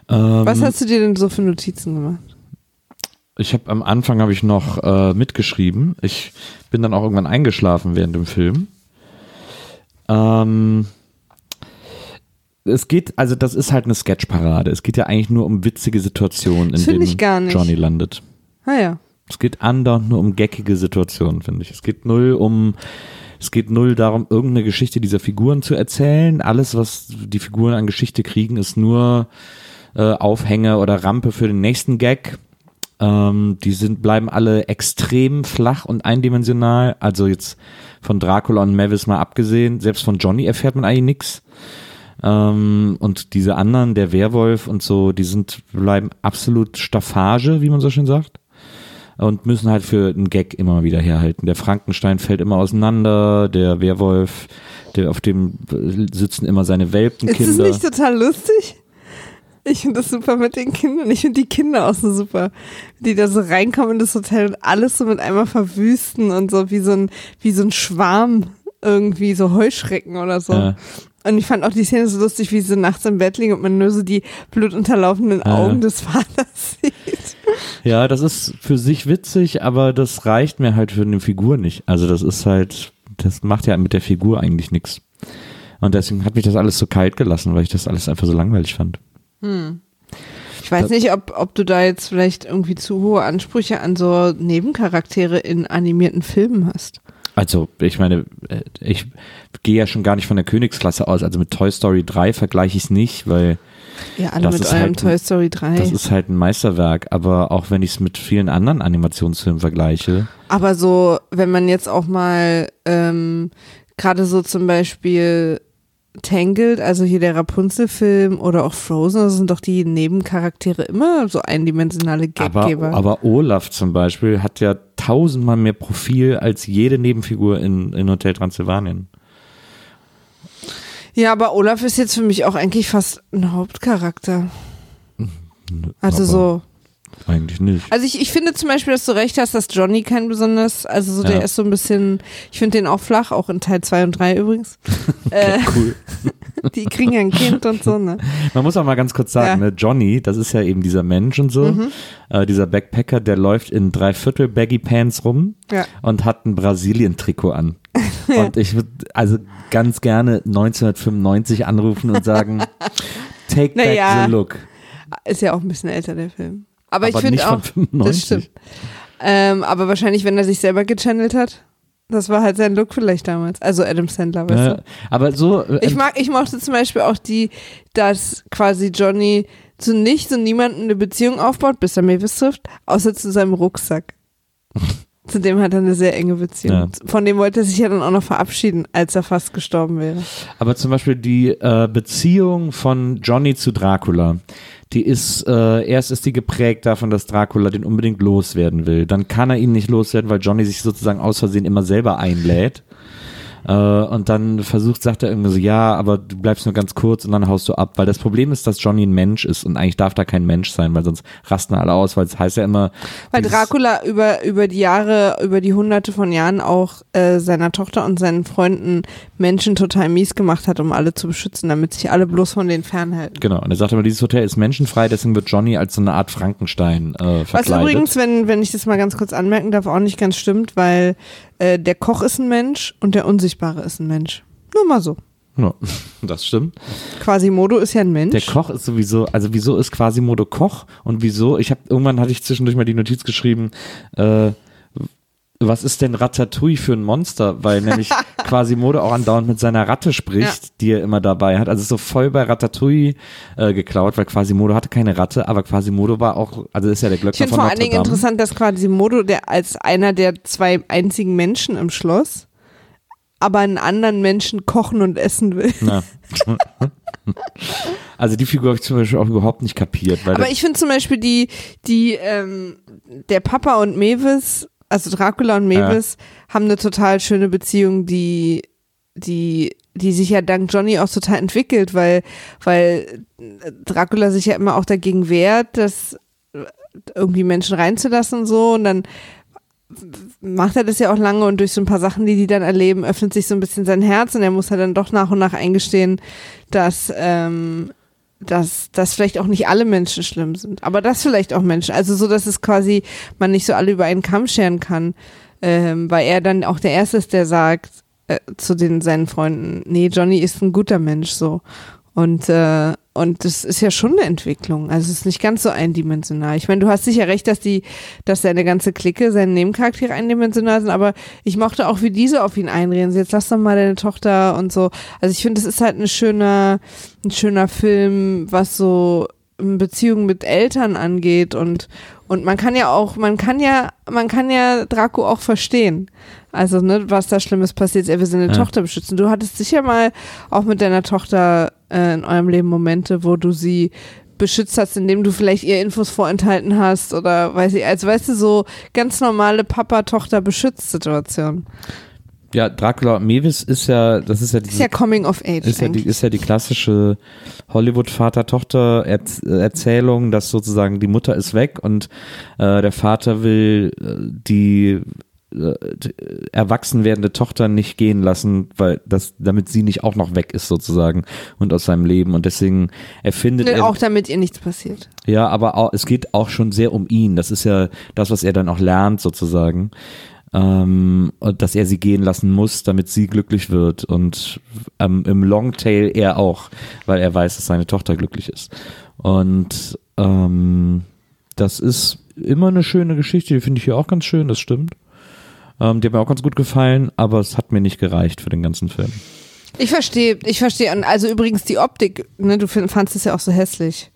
Ähm, Was hast du dir denn so für Notizen gemacht? Ich habe am Anfang habe ich noch äh, mitgeschrieben. Ich bin dann auch irgendwann eingeschlafen während dem Film. Ähm, es geht, also das ist halt eine Sketchparade. Es geht ja eigentlich nur um witzige Situationen, in denen. Johnny landet. Ah ja. Es geht andauernd nur um geckige Situationen, finde ich. Es geht null um, es geht null darum, irgendeine Geschichte dieser Figuren zu erzählen. Alles, was die Figuren an Geschichte kriegen, ist nur äh, Aufhänger oder Rampe für den nächsten Gag. Ähm, die sind, bleiben alle extrem flach und eindimensional. Also jetzt von Dracula und Mavis mal abgesehen. Selbst von Johnny erfährt man eigentlich nix. Ähm, und diese anderen, der Werwolf und so, die sind, bleiben absolut Staffage, wie man so schön sagt und müssen halt für einen Gag immer wieder herhalten. Der Frankenstein fällt immer auseinander, der Werwolf, der auf dem sitzen immer seine Ist es Welpenkinder. nicht total lustig? Ich finde das super mit den Kindern. Ich finde die Kinder auch so super. Die da so reinkommen in das Hotel und alles so mit einmal verwüsten und so wie so ein, wie so ein Schwarm irgendwie, so Heuschrecken oder so. Ja. Und ich fand auch die Szene so lustig, wie sie nachts im Bett liegen und man nur so die blutunterlaufenden Ja. Augen des Vaters [laughs] sieht. ja, das ist für sich witzig, aber das reicht mir halt für eine Figur nicht. Also das ist halt, das macht ja mit der Figur eigentlich nichts. Und deswegen hat mich das alles so kalt gelassen, weil ich das alles einfach so langweilig fand. Ich weiß nicht, ob, ob du da jetzt vielleicht irgendwie zu hohe Ansprüche an so Nebencharaktere in animierten Filmen hast. Also, ich meine, äh, ich gehe ja schon gar nicht von der Königsklasse aus. Also mit Toy Story 3 vergleiche ich es nicht, weil Ja, alle Das mit ist eurem halt ein- Toy Story 3. das ist halt ein Meisterwerk. Aber auch wenn ich es mit vielen anderen Animationsfilmen vergleiche, Aber so, wenn man jetzt auch mal ähm, gerade so zum Beispiel Tangled, also hier der Rapunzel-Film oder auch Frozen, das sind doch die Nebencharaktere immer so eindimensionale Gaggeber. Aber, aber Olaf zum Beispiel hat ja tausendmal mehr Profil als jede Nebenfigur in, in Hotel Transsilvanien. ja, aber Olaf ist jetzt für mich auch eigentlich fast ein Hauptcharakter. Also Aber so. Eigentlich nicht. Also ich, ich finde zum Beispiel, dass du recht hast, dass Johnny kein besonders, also so der Ja. ist so ein bisschen, ich finde den auch flach, auch in Teil 2 und 3 übrigens. [laughs] äh, Cool. [laughs] die kriegen ja ein Kind und so, ne? Man muss auch mal ganz kurz sagen, Ja. ne, Johnny, das ist ja eben dieser Mensch und so, Mhm. äh, dieser Backpacker, der läuft in drei Viertel Baggy Pants rum Ja. und hat ein Brasilien-Trikot an. [laughs] Und ich würde also ganz gerne 1995 anrufen und sagen, take back Naja. the look. Ist ja auch ein bisschen älter, der Film. Aber, ich Aber finde nicht auch, von 95. das stimmt. Ähm, aber wahrscheinlich, wenn er sich selber gechannelt hat, das war halt sein Look vielleicht damals. Also Adam Sandler, weißt Ja, du? aber so, äh, Ich mag, ich mochte zum Beispiel auch die, dass quasi Johnny zu nichts und niemandem eine Beziehung aufbaut, bis er Mavis trifft, außer zu seinem Rucksack. [laughs] zu dem hat er eine sehr enge Beziehung. Ja. Von dem wollte er sich ja dann auch noch verabschieden, als er fast gestorben wäre. Aber zum Beispiel die äh, Beziehung von Johnny zu Dracula, die ist, äh, erst ist die geprägt davon, dass Dracula den unbedingt loswerden will. Dann kann er ihn nicht loswerden, weil Johnny sich sozusagen aus Versehen immer selber einlädt. Äh, und dann versucht, sagt er irgendwie so, ja, aber du bleibst nur ganz kurz und dann haust du ab. Weil das Problem ist, dass Johnny ein Mensch ist und eigentlich darf da kein Mensch sein, weil sonst rasten alle aus, weil es heißt ja immer. Weil Dracula über, über die Jahre, über die hunderte von Jahren auch äh, seiner Tochter und seinen Freunden Menschen total mies gemacht hat, um alle zu beschützen, damit sich alle bloß von denen fernhalten. Genau, und er sagt immer, dieses Hotel ist menschenfrei, deswegen wird Johnny als so eine Art Frankenstein äh, Was verkleidet. übrigens, wenn, wenn ich das mal ganz kurz anmerken darf, auch nicht ganz stimmt, weil äh, der Koch ist ein Mensch und der Unsichtbare ist ein Mensch. Nur mal so. Ja, [laughs] das stimmt. Quasimodo ist ja ein Mensch. Der Koch ist sowieso, also wieso ist Quasimodo Koch und wieso, ich habe irgendwann hatte ich zwischendurch mal die Notiz geschrieben, äh, was ist denn Ratatouille für ein Monster? Weil nämlich [laughs] Quasimodo auch andauernd mit seiner Ratte spricht, die er immer dabei hat. Also so voll bei Ratatouille äh, geklaut, weil Quasimodo hatte keine Ratte, aber Quasimodo war auch, also ist ja der ich Glöckner finde von vor Notre allen Dingen Dame. interessant, dass Quasimodo, der als einer der zwei einzigen Menschen im Schloss, aber einen anderen Menschen kochen und essen will. Ja. [laughs] also die Figur habe ich zum Beispiel auch überhaupt nicht kapiert, Aber ich finde zum Beispiel die, die, ähm, der Papa und Mavis, also Dracula und Mavis, haben eine total schöne Beziehung, die, die, die sich ja dank Johnny auch total entwickelt, weil, weil Dracula sich ja immer auch dagegen wehrt, dass irgendwie Menschen reinzulassen und so. Und dann macht er das ja auch lange und durch so ein paar Sachen, die die dann erleben, öffnet sich so ein bisschen sein Herz. Und er muss ja dann doch nach und nach eingestehen, dass, ähm, dass, dass vielleicht auch nicht alle Menschen schlimm sind, aber dass vielleicht auch Menschen, also so, dass es quasi man nicht so alle über einen Kamm scheren kann, ähm, weil er dann auch der Erste ist, der sagt äh, zu den seinen Freunden, nee, Johnny ist ein guter Mensch so und äh, und das ist ja schon eine Entwicklung. Also es ist nicht ganz so eindimensional. Ich meine, du hast sicher recht, dass die, dass seine ganze Clique, seine Nebencharaktere eindimensional sind, aber ich mochte auch, wie diese auf ihn einreden. Jetzt lass doch mal deine Tochter und so. Also ich finde, es ist halt ein schöner, ein schöner Film, was so Beziehungen mit Eltern angeht und und man kann ja auch, man kann ja, man kann ja Draco auch verstehen. Also, ne, was da Schlimmes passiert, er will seine Ja. Tochter beschützen. Du hattest sicher mal auch mit deiner Tochter äh, in eurem Leben Momente, wo du sie beschützt hast, indem du vielleicht ihr Infos vorenthalten hast oder weiß ich, als weißt du, so ganz normale Papa-Tochter-Beschützt-Situation. Ja, Dracula und Mewis ist ja, das ist ja Ist diese ja Coming of Age. ist ja, die, ist ja die klassische Hollywood-Vater-Tochter-Erzählung, dass sozusagen die Mutter ist weg und äh, der Vater will äh, die äh, erwachsen werdende Tochter nicht gehen lassen, weil das, damit sie nicht auch noch weg ist sozusagen und aus seinem Leben und deswegen erfindet er auch damit ihr nichts passiert. ja, aber auch, es geht auch schon sehr um ihn. Das ist ja das, was er dann auch lernt, sozusagen. Ähm, dass er sie gehen lassen muss, damit sie glücklich wird. Und ähm, im Longtail er auch, weil er weiß, dass seine Tochter glücklich ist. Und ähm, das ist immer eine schöne Geschichte, die finde ich hier auch ganz schön, das stimmt. Ähm, die hat mir auch ganz gut gefallen, aber es hat mir nicht gereicht für den ganzen Film. Ich verstehe, ich verstehe. Also übrigens die Optik, ne, du fandst es ja auch so hässlich.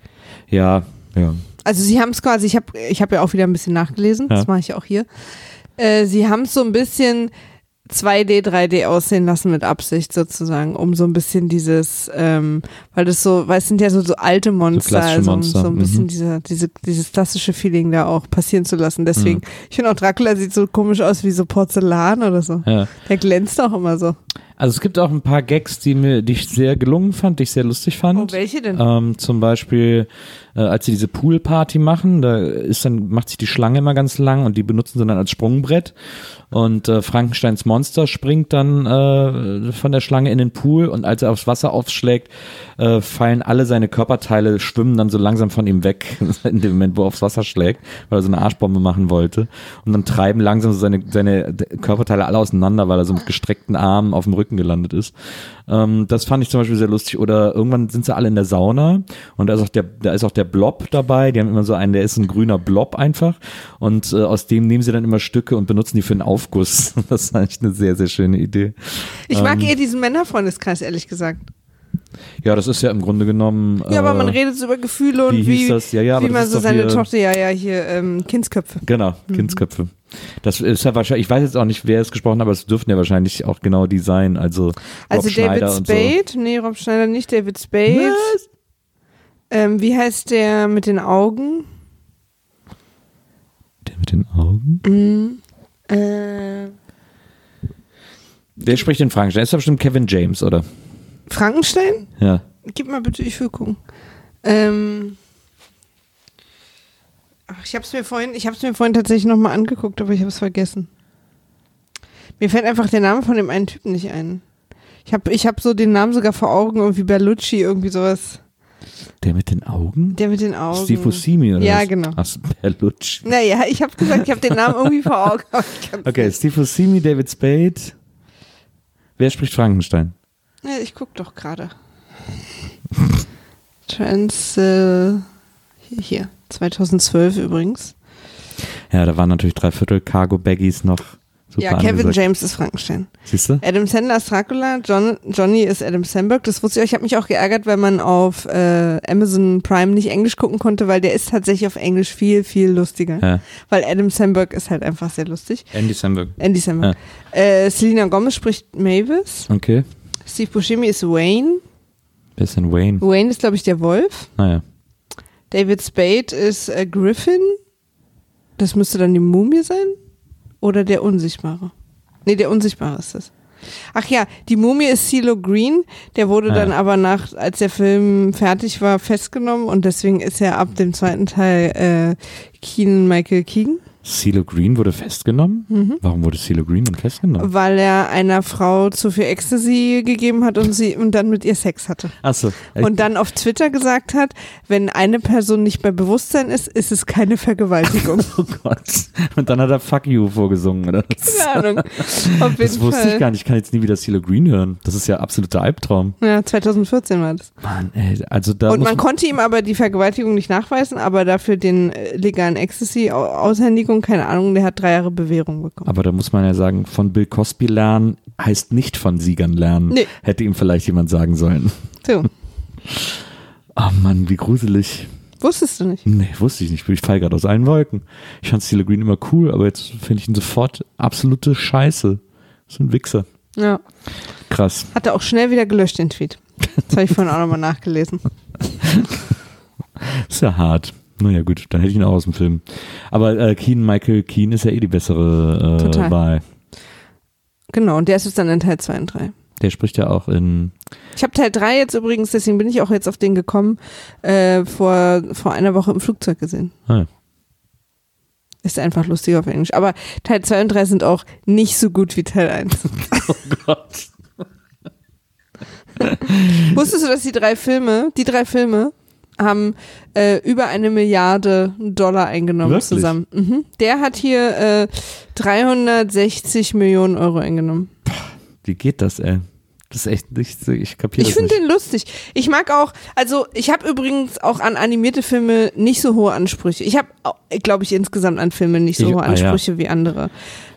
Ja, ja. Also sie haben es quasi, ich habe ich hab ja auch wieder ein bisschen nachgelesen, Ja. das mache ich auch hier. Äh, sie haben es so ein bisschen 2D, 3D aussehen lassen mit Absicht sozusagen, um so ein bisschen dieses, ähm, weil das so, weil es sind ja so, so alte Monster, klassische also um Monster, so ein bisschen mhm. diese, diese, dieses klassische Feeling da auch passieren zu lassen. Deswegen, ich finde auch Dracula sieht so komisch aus wie so Porzellan oder so. Ja. Der glänzt auch immer so. Also es gibt auch ein paar Gags, die mir, die ich sehr gelungen fand, die ich sehr lustig fand. Oh, welche denn? Ähm, zum Beispiel, äh, als sie diese Poolparty machen, da ist dann, macht sich die Schlange immer ganz lang und die benutzen sie dann als Sprungbrett. Und äh, Frankensteins Monster springt dann äh, von der Schlange in den Pool und als er aufs Wasser aufschlägt, äh, fallen alle seine Körperteile, schwimmen dann so langsam von ihm weg, [laughs] in dem Moment, wo er aufs Wasser schlägt, weil er so eine Arschbombe machen wollte. Und dann treiben langsam so seine, seine Körperteile alle auseinander, weil er so mit gestreckten Armen auf dem Rücken gelandet ist. Ähm, das fand ich zum Beispiel sehr lustig. Oder irgendwann sind sie alle in der Sauna und da ist auch der, da ist auch der Blob dabei. Die haben immer so einen, der ist ein grüner Blob einfach. Und äh, aus dem nehmen sie dann immer Stücke und benutzen die für einen Aufguss. [laughs] Das ist eigentlich eine sehr, sehr schöne Idee. Ich mag ähm, eher diesen Männerfreundeskreis, ehrlich gesagt. Ja, das ist ja im Grunde genommen. Ja, aber man äh, redet so über Gefühle und wie wie? Ja, ja, wie man so seine Tochter, ja, ja, hier, ähm, Kindsköpfe. Genau, Kindsköpfe. Das ist ja wahrscheinlich, ich weiß jetzt auch nicht, wer es gesprochen hat, aber es dürften ja wahrscheinlich auch genau die sein. Also, Also Rob Schneider David und so. Spade, nee, Rob Schneider nicht, David Spade. Ähm, wie heißt der mit den Augen? Der mit den Augen? Mhm. Äh, Der spricht den Frankenstein. Ist doch bestimmt Kevin James, oder? Frankenstein? Ja. Gib mal bitte, ich will gucken. Ähm, ach, ich hab's mir vorhin, ich mir vorhin tatsächlich nochmal angeguckt, aber ich habe es vergessen. Mir fällt einfach der Name von dem einen Typen nicht ein. Ich habe ich hab so den Namen sogar vor Augen, irgendwie Berlucci, irgendwie sowas. Der mit den Augen? Der mit den Augen. Steve Buscemi, oder Ja, was? genau. Ach, Berlucci. Naja, ich habe gesagt, ich habe den Namen irgendwie vor Augen. aber ich kann's Okay, nicht. Steve Buscemi, David Spade. Wer spricht Frankenstein? Ja, ich guck doch gerade. Trans, äh, hier, 2012 übrigens. Ja, da waren natürlich drei Viertel Cargo-Baggies noch super ja, Kevin angesagt. James ist Frankenstein. Siehst du? Adam Sandler ist Dracula, John, Johnny ist Adam Sandberg. Das wusste ich auch. Ich habe mich auch geärgert, weil man auf äh, Amazon Prime nicht Englisch gucken konnte, weil der ist tatsächlich auf Englisch viel, viel lustiger. Ja. Weil Adam Sandberg ist halt einfach sehr lustig. Andy Samberg. Andy Samberg. Äh, Selena Gomez spricht Mavis. Okay. Steve Buscemi ist Wayne. Wer ist denn Wayne? Wayne ist, glaube ich, der Wolf. Naja. David Spade ist äh, Griffin. Das müsste dann die Mumie sein. Oder der Unsichtbare. Nee, der Unsichtbare ist das. Ach ja, die Mumie ist CeeLo Green. Der wurde Ah, dann ja. aber nach, als der Film fertig war, festgenommen und deswegen ist er ab dem zweiten Teil äh, Keenan Michael Keegan, CeeLo Green wurde festgenommen? Mhm. Warum wurde CeeLo Green denn festgenommen? weil er einer Frau zu viel Ecstasy gegeben hat und sie und dann mit ihr Sex hatte. Achso. Und dann auf Twitter gesagt hat, wenn eine Person nicht bei Bewusstsein ist, ist es keine Vergewaltigung. [laughs] Oh Gott. Und dann hat er Fuck You vorgesungen, oder? Keine Ahnung. Auf jeden Das wusste Fall. ich gar nicht. Ich kann jetzt nie wieder CeeLo Green hören. Das ist ja absoluter Albtraum. Ja, 2014 war das. Mann, ey, also da und man konnte ihm aber die Vergewaltigung nicht nachweisen, aber dafür den äh, legalen Ecstasy-Aushändigung, keine Ahnung, der hat drei Jahre Bewährung bekommen. aber da muss man ja sagen, von Bill Cosby lernen heißt nicht von Siegern lernen. Nee. Hätte ihm vielleicht jemand sagen sollen. So, Oh [laughs] Mann, wie gruselig. wusstest du nicht. Nee, wusste ich nicht. Ich fall gerade aus allen Wolken. Ich fand CeeLo Green immer cool, aber jetzt finde ich ihn sofort absolute Scheiße. So ein Wichser. Ja. Krass. Hat er auch schnell wieder gelöscht, den Tweet. Das habe ich vorhin auch nochmal nachgelesen. [laughs] Ist ja hart. Naja, gut, dann hätte ich ihn auch aus dem Film. Aber äh, Keen, Michael Keen ist ja eh die bessere äh, Total. Wahl. Genau, und der ist jetzt dann in Teil 2 und 3. Der spricht ja auch in. Ich habe Teil 3 jetzt übrigens, deswegen bin ich auch jetzt auf den gekommen, äh, vor, vor einer Woche im Flugzeug gesehen. Ah, Ist einfach lustig auf Englisch. Aber Teil 2 und 3 sind auch nicht so gut wie Teil 1. [laughs] oh Gott. [laughs] Wusstest du, dass die drei Filme, die drei Filme haben äh, über eine Milliarde Dollar eingenommen Wirklich? zusammen. Mhm. Der hat hier äh, 360 Millionen Euro eingenommen. Wie geht das, ey? Das ist echt nicht so, ich kapiere Ich finde den lustig. Ich mag auch, also ich habe übrigens auch an animierte Filme nicht so hohe Ansprüche. Ich habe, glaube ich, insgesamt an Filme nicht so Ich- hohe ah, ja. Ansprüche wie andere.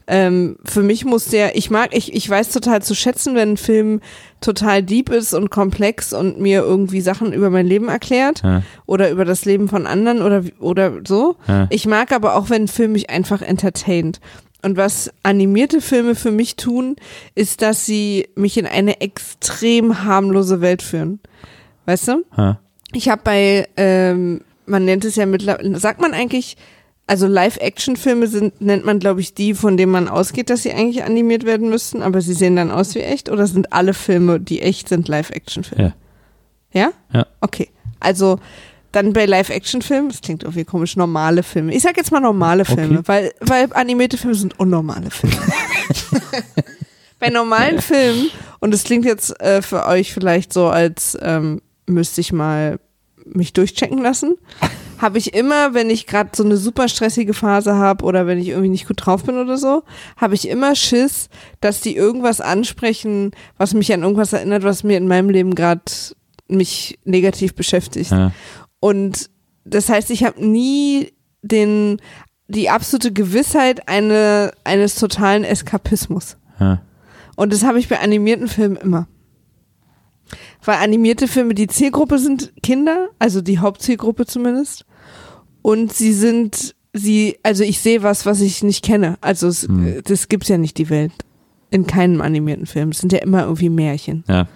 Ähm, für mich muss der, ich mag, ich, ich weiß total zu schätzen, wenn ein Film total deep ist und komplex und mir irgendwie Sachen über mein Leben erklärt Ja, oder über das Leben von anderen oder, oder so. ja. Ich mag aber auch, wenn ein Film mich einfach entertaint. Und was animierte Filme für mich tun, ist, dass sie mich in eine extrem harmlose Welt führen. Weißt du? Ha. Ich habe bei, ähm, man nennt es ja mittlerweile, sagt man eigentlich, also Live-Action-Filme sind, nennt man, glaube ich, die, von denen man ausgeht, dass sie eigentlich animiert werden müssten, aber sie sehen dann aus wie echt oder sind alle Filme, die echt sind, Live-Action-Filme? Ja. Ja? Ja. Okay. Also dann bei Live-Action-Filmen, das klingt irgendwie komisch, normale Filme. Ich sag jetzt mal normale Filme, Okay. weil, weil animierte Filme sind unnormale Filme. [laughs] bei normalen Filmen, und es klingt jetzt äh, für euch vielleicht so, als ähm, müsste ich mal mich durchchecken lassen, habe ich immer, wenn ich gerade so eine super stressige Phase habe oder wenn ich irgendwie nicht gut drauf bin oder so, habe ich immer Schiss, dass die irgendwas ansprechen, was mich an irgendwas erinnert, was mir in meinem Leben gerade mich negativ beschäftigt. Ja. Und das heißt, ich habe nie den die absolute Gewissheit eine, eines totalen Eskapismus. Ja. Und das habe ich bei animierten Filmen immer. Weil animierte Filme, die Zielgruppe sind Kinder, also die Hauptzielgruppe zumindest. Und sie sind, sie, also ich sehe was, was ich nicht kenne. Also es, Hm. das gibt's ja nicht die Welt. In keinem animierten Film. Es sind ja immer irgendwie Märchen. Ja.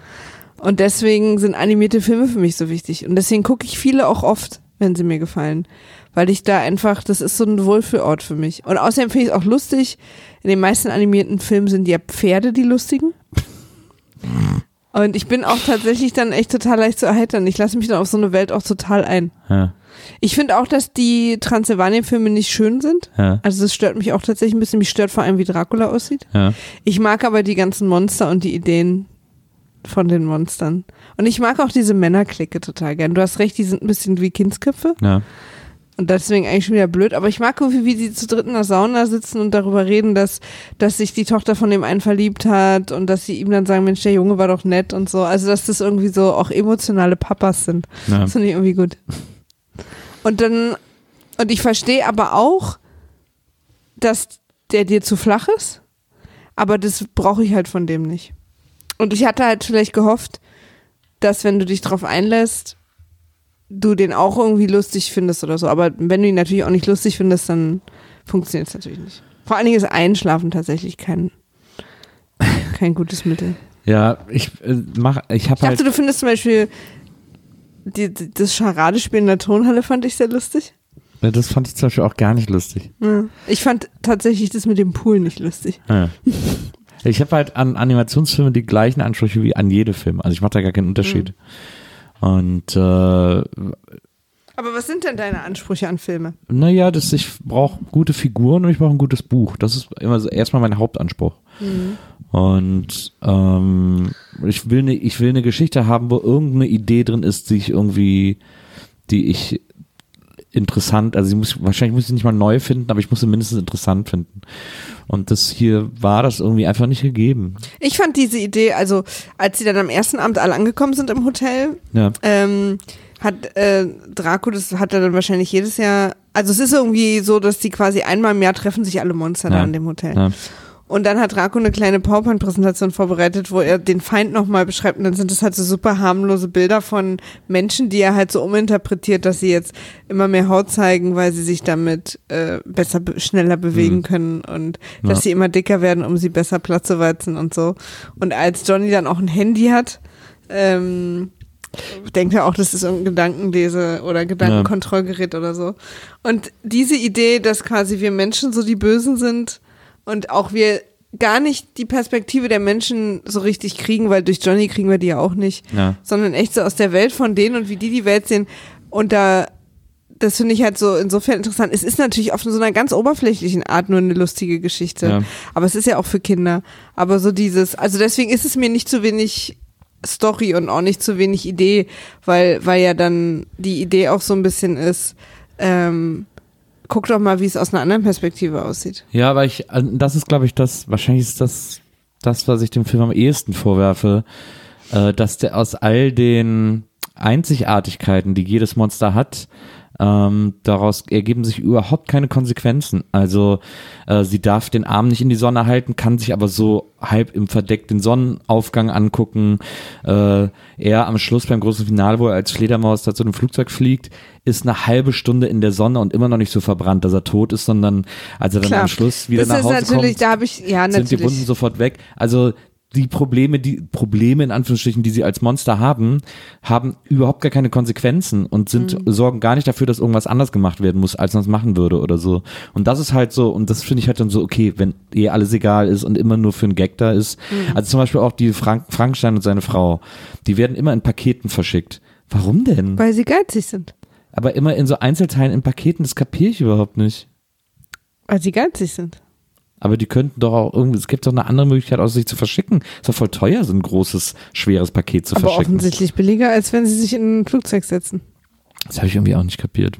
Und deswegen sind animierte Filme für mich so wichtig. Und deswegen gucke ich viele auch oft, wenn sie mir gefallen. Weil ich da einfach, das ist so ein Wohlfühlort für mich. Und außerdem finde ich es auch lustig, in den meisten animierten Filmen sind ja Pferde die lustigen. [laughs] Und ich bin auch tatsächlich dann echt total leicht zu erheitern. Ich lasse mich dann auf so eine Welt auch total ein. Ja. Ich finde auch, dass die Transsilvanien-Filme nicht schön sind. Ja. Also das stört mich auch tatsächlich ein bisschen. Mich stört vor allem, wie Dracula aussieht. Ja. Ich mag aber die ganzen Monster und die Ideen von den Monstern. Und ich mag auch diese Männerklicke total gern. Du hast recht, die sind ein bisschen wie Kindsköpfe. Ja. Und deswegen eigentlich schon wieder blöd. Aber ich mag irgendwie, wie die zu dritt in der Sauna sitzen und darüber reden, dass, dass sich die Tochter von dem einen verliebt hat und dass sie ihm dann sagen, Mensch, der Junge war doch nett und so. Also, dass das irgendwie so auch emotionale Papas sind. Ja. Das finde ich irgendwie gut. Und dann, und ich verstehe aber auch, dass der dir zu flach ist, aber das brauche ich halt von dem nicht. Und ich hatte halt vielleicht gehofft, dass wenn du dich drauf einlässt, du den auch irgendwie lustig findest oder so. Aber wenn du ihn natürlich auch nicht lustig findest, dann funktioniert es natürlich nicht. Vor allen Dingen ist Einschlafen tatsächlich kein, kein gutes Mittel. Ja, ich äh, mach, ich habe halt. dachte, du findest zum Beispiel die, die, das Charadespiel in der Tonhalle fand ich sehr lustig. Ja, Das fand ich zum Beispiel auch gar nicht lustig. Ja. Ich fand tatsächlich das mit dem Pool nicht lustig. Ja. Ich habe halt an Animationsfilme die gleichen Ansprüche wie an jede Filme. Also ich mache da gar keinen Unterschied. Und äh, Aber was sind denn deine Ansprüche an Filme? naja, das, ich brauche gute Figuren und ich brauche ein gutes Buch. Das ist immer so erstmal mein Hauptanspruch. Und ähm, ich will eine, ich will eine Geschichte haben, wo irgendeine Idee drin ist, die ich irgendwie, die ich interessant, also ich muss, wahrscheinlich muss ich nicht mal neu finden, aber ich muss sie mindestens interessant finden. Und das hier war das irgendwie einfach nicht gegeben. Ich fand diese Idee, also als sie dann am ersten Abend alle angekommen sind im Hotel, Ja. ähm, hat äh, Draco, das hat er dann wahrscheinlich jedes Jahr, also es ist irgendwie so, dass die quasi einmal im Jahr treffen sich alle Monster da Ja. an dem Hotel. Ja. Und dann hat Draco eine kleine PowerPoint-Präsentation vorbereitet, wo er den Feind nochmal beschreibt. Und dann sind das halt so super harmlose Bilder von Menschen, die er halt so uminterpretiert, dass sie jetzt immer mehr Haut zeigen, weil sie sich damit äh, besser, be schneller bewegen Mhm. können und dass Ja. sie immer dicker werden, um sie besser Platz zu weizen und so. Und als Johnny dann auch ein Handy hat, ähm, denkt er auch, das ist irgendein Gedankenlese oder Gedankenkontrollgerät oder so. Und diese Idee, dass quasi wir Menschen so die Bösen sind und auch wir gar nicht die Perspektive der Menschen so richtig kriegen, weil durch Johnny kriegen wir die ja auch nicht, Ja. sondern echt so aus der Welt von denen und wie die die Welt sehen. Und da, das finde ich halt so insofern interessant. Es ist natürlich auf so einer ganz oberflächlichen Art nur eine lustige Geschichte. Ja. Aber es ist ja auch für Kinder. Aber so dieses, also deswegen ist es mir nicht zu wenig Story und auch nicht zu wenig Idee, weil, weil ja dann die Idee auch so ein bisschen ist, ähm, guck doch mal, wie es aus einer anderen Perspektive aussieht. Ja, aber ich, äh, das ist, glaube ich, das, wahrscheinlich ist das, das, was ich dem Film am ehesten vorwerfe, äh, dass der aus all den Einzigartigkeiten, die jedes Monster hat, Ähm, daraus ergeben sich überhaupt keine Konsequenzen. Also äh, sie darf den Arm nicht in die Sonne halten, kann sich aber so halb im Verdeck den Sonnenaufgang angucken. Äh, er am Schluss beim großen Finale, wo er als Fledermaus da zu einem Flugzeug fliegt, ist eine halbe Stunde in der Sonne und immer noch nicht so verbrannt, dass er tot ist, sondern als er dann Klar. am Schluss wieder Das nach ist Hause natürlich, kommt, da habe ich, ja, sind die Wunden sofort weg. Also die Probleme, die Probleme in Anführungsstrichen, die sie als Monster haben, haben überhaupt gar keine Konsequenzen und sind Mhm. sorgen gar nicht dafür, dass irgendwas anders gemacht werden muss, als man es machen würde oder so. Und das ist halt so, und das finde ich halt dann so, okay, wenn eh alles egal ist und immer nur für einen Gag da ist. Mhm. Also zum Beispiel auch die Frank Frankenstein und seine Frau, die werden immer in Paketen verschickt. Warum denn? Weil sie geizig sind. Aber immer in so Einzelteilen in Paketen, das kapiere ich überhaupt nicht. Weil sie geizig sind. Aber die könnten doch auch irgendwie, es gibt doch eine andere Möglichkeit, außer sich zu verschicken. Ist doch voll teuer, so ein großes, schweres Paket zu Aber verschicken. offensichtlich billiger, als wenn sie sich in ein Flugzeug setzen. Das habe ich irgendwie auch nicht kapiert.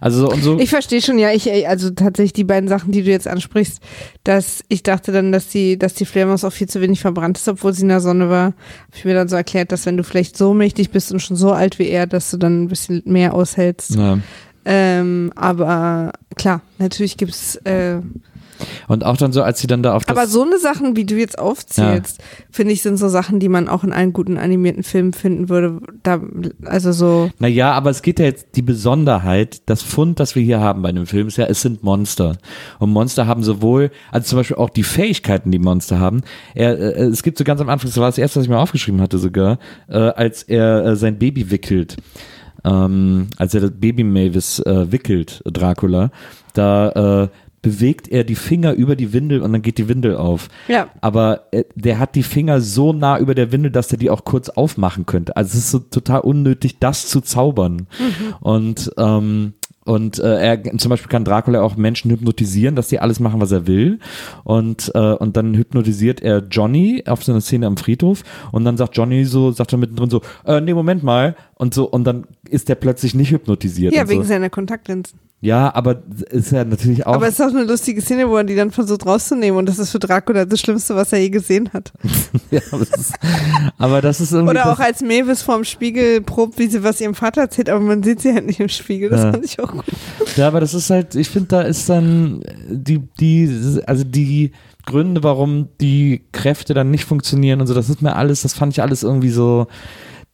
Also und so. Ich verstehe schon, ja, ich, also tatsächlich die beiden Sachen, die du jetzt ansprichst, dass ich dachte dann, dass die, dass die Fledermaus auch viel zu wenig verbrannt ist, obwohl sie in der Sonne war. Habe ich mir dann so erklärt, dass wenn du vielleicht so mächtig bist und schon so alt wie er, dass du dann ein bisschen mehr aushältst. ja. Ähm, aber klar, natürlich gibt's äh, Und auch dann so, als sie dann da auf das. aber so eine Sachen, wie du jetzt aufzählst, finde ich, sind so Sachen, die man auch in allen guten animierten Filmen finden würde. Da, also so, Naja, aber es geht ja jetzt die Besonderheit, das Fund, das wir hier haben bei dem Film, ist ja, es sind Monster. Und Monster haben sowohl, also zum Beispiel auch die Fähigkeiten, die Monster haben. Er, äh, es gibt so ganz am Anfang, das war das erste, was ich mir aufgeschrieben hatte sogar, äh, als er äh, sein Baby wickelt. Ähm, als er das Baby Mavis äh, wickelt, Dracula, da äh, bewegt er die Finger über die Windel und dann geht die Windel auf. Ja. Aber äh, der hat die Finger so nah über der Windel, dass er die auch kurz aufmachen könnte. Also es ist so total unnötig, das zu zaubern. Und ähm, und äh, er zum Beispiel kann Dracula auch Menschen hypnotisieren, dass die alles machen, was er will. Und, äh, und dann hypnotisiert er Johnny auf so eine Szene am Friedhof und dann sagt Johnny so, sagt er mittendrin so, äh, nee, Moment mal. Und so, und dann ist der plötzlich nicht hypnotisiert. ja, wegen so. seiner Kontaktlinsen. Ja, aber ist ja natürlich auch. Aber es ist auch eine lustige Szene, wo er die dann versucht rauszunehmen und das ist für Dracula das Schlimmste, was er je gesehen hat. [laughs] ja, aber, das ist, aber das ist irgendwie. Oder auch als Mavis vorm Spiegel probt, wie sie was ihrem Vater erzählt, aber man sieht sie halt nicht im Spiegel. Das Ja. fand ich auch gut. Ja, aber das ist halt, ich finde, da ist dann die, die, also die Gründe, warum die Kräfte dann nicht funktionieren und so, das ist mir alles, das fand ich alles irgendwie so,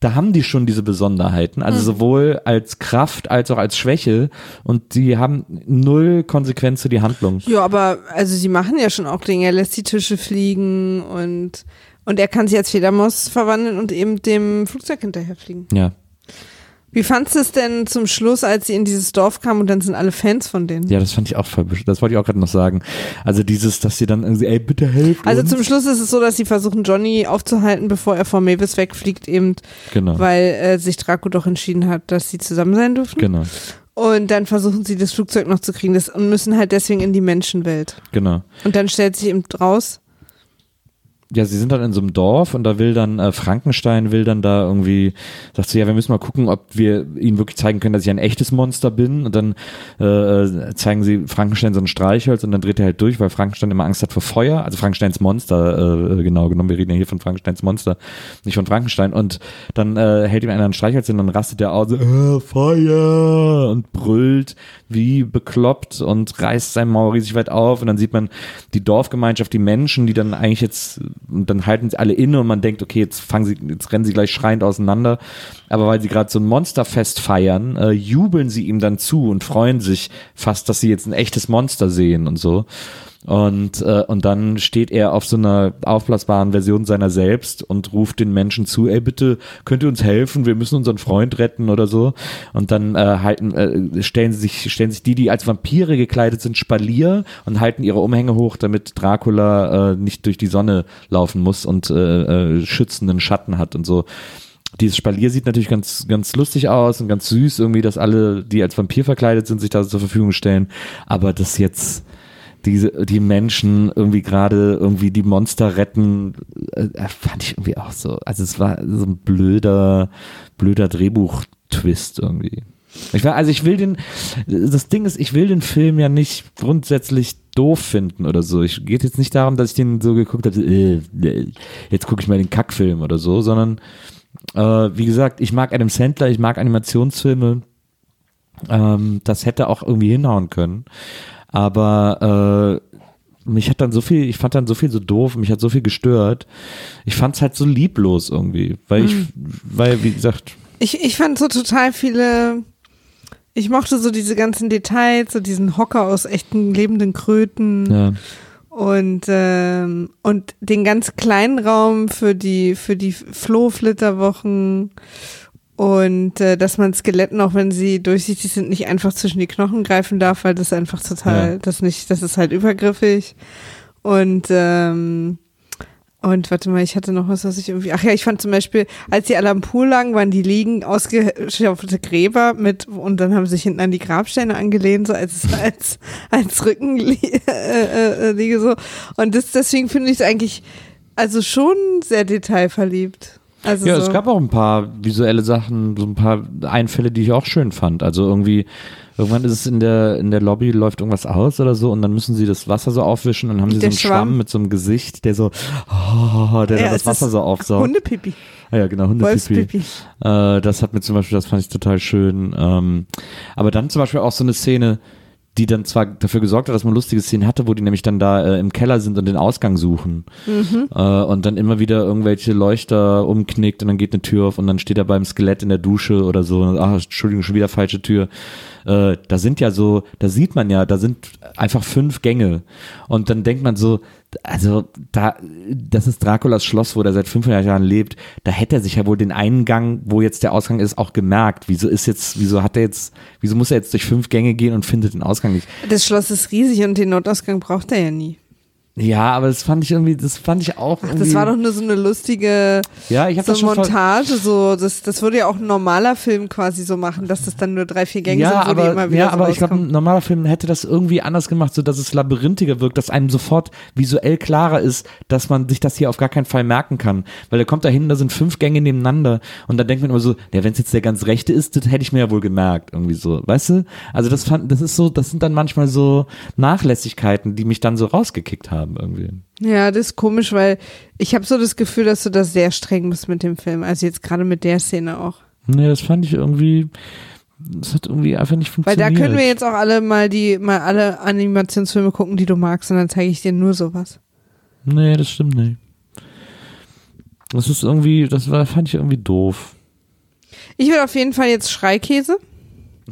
da haben die schon diese Besonderheiten, also sowohl als Kraft als auch als Schwäche und die haben null Konsequenz für die Handlung. Ja, aber also sie machen ja schon auch Dinge. Er lässt die Tische fliegen und, und er kann sich als Fledermaus verwandeln und eben dem Flugzeug hinterherfliegen. Ja. Wie fandst du es denn zum Schluss, als sie in dieses Dorf kamen und dann sind alle Fans von denen? Ja, das fand ich auch voll, das wollte ich auch gerade noch sagen. Also dieses, dass sie dann irgendwie, ey, bitte helft Also uns. zum Schluss ist es so, dass sie versuchen, Johnny aufzuhalten, bevor er vor Mavis wegfliegt, eben genau, weil äh, sich Draco doch entschieden hat, dass sie zusammen sein dürfen. genau, Und dann versuchen sie das Flugzeug noch zu kriegen das, und müssen halt deswegen in die Menschenwelt. genau. Und dann stellt sich eben raus, Ja, sie sind dann in so einem Dorf und da will dann äh, Frankenstein will dann da irgendwie, sagt sie, ja, wir müssen mal gucken, ob wir ihnen wirklich zeigen können, dass ich ein echtes Monster bin. Und dann äh, zeigen sie Frankenstein so ein Streichholz und dann dreht er halt durch, weil Frankenstein immer Angst hat vor Feuer. Also Frankensteins Monster, äh, genau genommen, wir reden ja hier von Frankensteins Monster, nicht von Frankenstein. Und dann äh, hält ihm einer ein Streichholz und dann rastet er aus, so, äh, Feuer und brüllt wie bekloppt und reißt sein Maul riesig weit auf und dann sieht man die Dorfgemeinschaft, die Menschen, die dann eigentlich jetzt, und dann halten sie alle inne und man denkt, okay, jetzt fangen sie, jetzt rennen sie gleich schreiend auseinander. Aber weil sie gerade so ein Monsterfest feiern, äh, jubeln sie ihm dann zu und freuen sich fast, dass sie jetzt ein echtes Monster sehen und so. Und, äh, und dann steht er auf so einer aufblasbaren Version seiner selbst und ruft den Menschen zu, ey, bitte könnt ihr uns helfen, wir müssen unseren Freund retten oder so. Und dann äh, halten, äh, stellen sich, stellen sich die, die als Vampire gekleidet sind, Spalier und halten ihre Umhänge hoch, damit Dracula äh, nicht durch die Sonne laufen muss und äh, äh, schützenden Schatten hat und so. Dieses Spalier sieht natürlich ganz, ganz lustig aus und ganz süß, irgendwie, dass alle, die als Vampir verkleidet sind, sich da zur Verfügung stellen. Aber das jetzt, diese, die Menschen irgendwie gerade irgendwie die Monster retten, äh, fand ich irgendwie auch so. Also es war so ein blöder, blöder Drehbuch-Twist irgendwie. Ich war, also ich will den, das Ding ist, ich will den Film ja nicht grundsätzlich doof finden oder so. Ich geht jetzt nicht darum, dass ich den so geguckt habe, äh, jetzt gucke ich mal den Kackfilm oder so, sondern äh, wie gesagt, ich mag Adam Sandler, ich mag Animationsfilme Ähm, das hätte auch irgendwie hinhauen können. Aber äh, mich hat dann so viel, ich fand dann so viel so doof, mich hat so viel gestört. Ich fand es halt so lieblos irgendwie, weil ich, weil wie gesagt, Ich, ich fand so total viele, ich mochte so diese ganzen Details, so diesen Hocker aus echten lebenden Kröten ja, und, ähm, und den ganz kleinen Raum für die, für die Flohflitterwochen und äh, dass man Skeletten, auch wenn sie durchsichtig sind, nicht einfach zwischen die Knochen greifen darf, weil das einfach total, Ja. das nicht, das ist halt übergriffig. Und ähm, und warte mal, ich hatte noch was, was ich irgendwie. Ach ja, ich fand zum Beispiel, als die alle am Pool lagen, waren die liegen ausgeschaufelte Gräber mit und dann haben sie sich hinten an die Grabsteine angelehnt, so als [laughs] als als Rückenliege äh, äh, Liege so. Und das deswegen finde ich es eigentlich also schon sehr detailverliebt. Also ja, so. es gab auch ein paar visuelle Sachen, so ein paar Einfälle, die ich auch schön fand. Also irgendwie, irgendwann ist es in der, in der Lobby, läuft irgendwas aus oder so und dann müssen sie das Wasser so aufwischen und dann haben sie so einen Schwamm. Schwamm. mit so einem Gesicht, der so, oh, der Ja, es das Wasser so aufsaugt. Hundepipi, Ja, genau, Hundepipi. Äh, das hat mir zum Beispiel, das fand ich total schön. Ähm, aber dann zum Beispiel auch so eine Szene, die dann zwar dafür gesorgt hat, dass man lustige Szenen hatte, wo die nämlich dann da äh, im Keller sind und den Ausgang suchen. Äh, und dann immer wieder irgendwelche Leuchter umknickt und dann geht eine Tür auf und dann steht er beim Skelett in der Dusche oder so. Und, ach, Entschuldigung, schon wieder falsche Tür. Äh, da sind ja so, da sieht man ja, da sind einfach fünf Gänge. Und dann denkt man so, also da, das ist Draculas Schloss, wo er seit 500 Jahren lebt. Da hätte er sich ja wohl den einen Gang, wo jetzt der Ausgang ist, auch gemerkt. Wieso ist jetzt, wieso hat er jetzt, wieso muss er jetzt durch fünf Gänge gehen und findet den Ausgang nicht? Das Schloss ist riesig und den Notausgang braucht er ja nie. Ja, aber das fand ich irgendwie, das fand ich auch. Ach, das war doch nur so eine lustige Ja, ich habe so das schon Montage, so das, das würde ja auch ein normaler Film quasi so machen, dass das dann nur drei, vier Gänge ja, sind, wo die aber, immer wieder ja, so aber ich glaube, ein normaler Film hätte das irgendwie anders gemacht, so dass es labyrinthiger wirkt, dass einem sofort visuell klarer ist, dass man sich das hier auf gar keinen Fall merken kann. Weil er kommt da hin, da sind fünf Gänge nebeneinander und da denkt man immer so, ja, wenn es jetzt der ganz rechte ist, das hätte ich mir ja wohl gemerkt, irgendwie so, weißt du? Also das fand, das ist so, das sind dann manchmal so Nachlässigkeiten, die mich dann so rausgekickt haben irgendwie. Ja, das ist komisch, weil ich habe so das Gefühl, dass du da sehr streng bist mit dem Film. Also jetzt gerade mit der Szene auch. Nee, das fand ich irgendwie, das hat irgendwie einfach nicht Weil funktioniert. da können wir jetzt auch alle mal die, mal alle Animationsfilme gucken, die du magst, und dann zeige ich dir nur sowas. Nee, das stimmt nicht. Das ist irgendwie, das war, fand ich irgendwie doof. Ich will auf jeden Fall jetzt Schreikäse.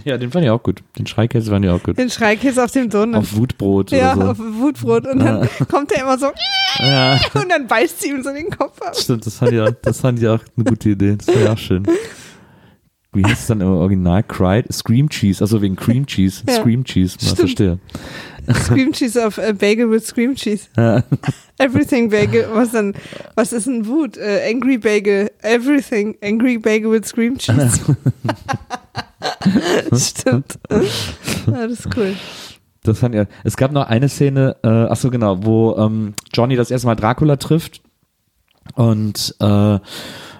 Ja, den fand ich auch gut. Den Schreikäse fand ich auch gut. Den Schreikäse auf dem Donut. Auf Wutbrot ja, oder auf so. Wutbrot. Und dann kommt er immer so Ja, [laughs] und dann beißt sie ihm so den Kopf ab. stimmt, das fand ich auch, das fand ich auch eine gute Idee. Das fand ich auch schön. Wie heißt es dann im Original? Cried? Scream Cheese, also wegen Cream Cheese. Ja. Scream Cheese, man Stimmt. verstehe. Scream Cheese auf äh, Bagel with Scream Cheese. Ja. Everything Bagel. Was dann? Was ist ein Wut? Äh, angry Bagel. Everything. Angry Bagel with Scream Cheese. [laughs] [laughs] Stimmt. ja, das ist cool. Das fand ich, es gab noch eine Szene, äh, ach so genau, wo ähm, Johnny das erste Mal Dracula trifft und äh,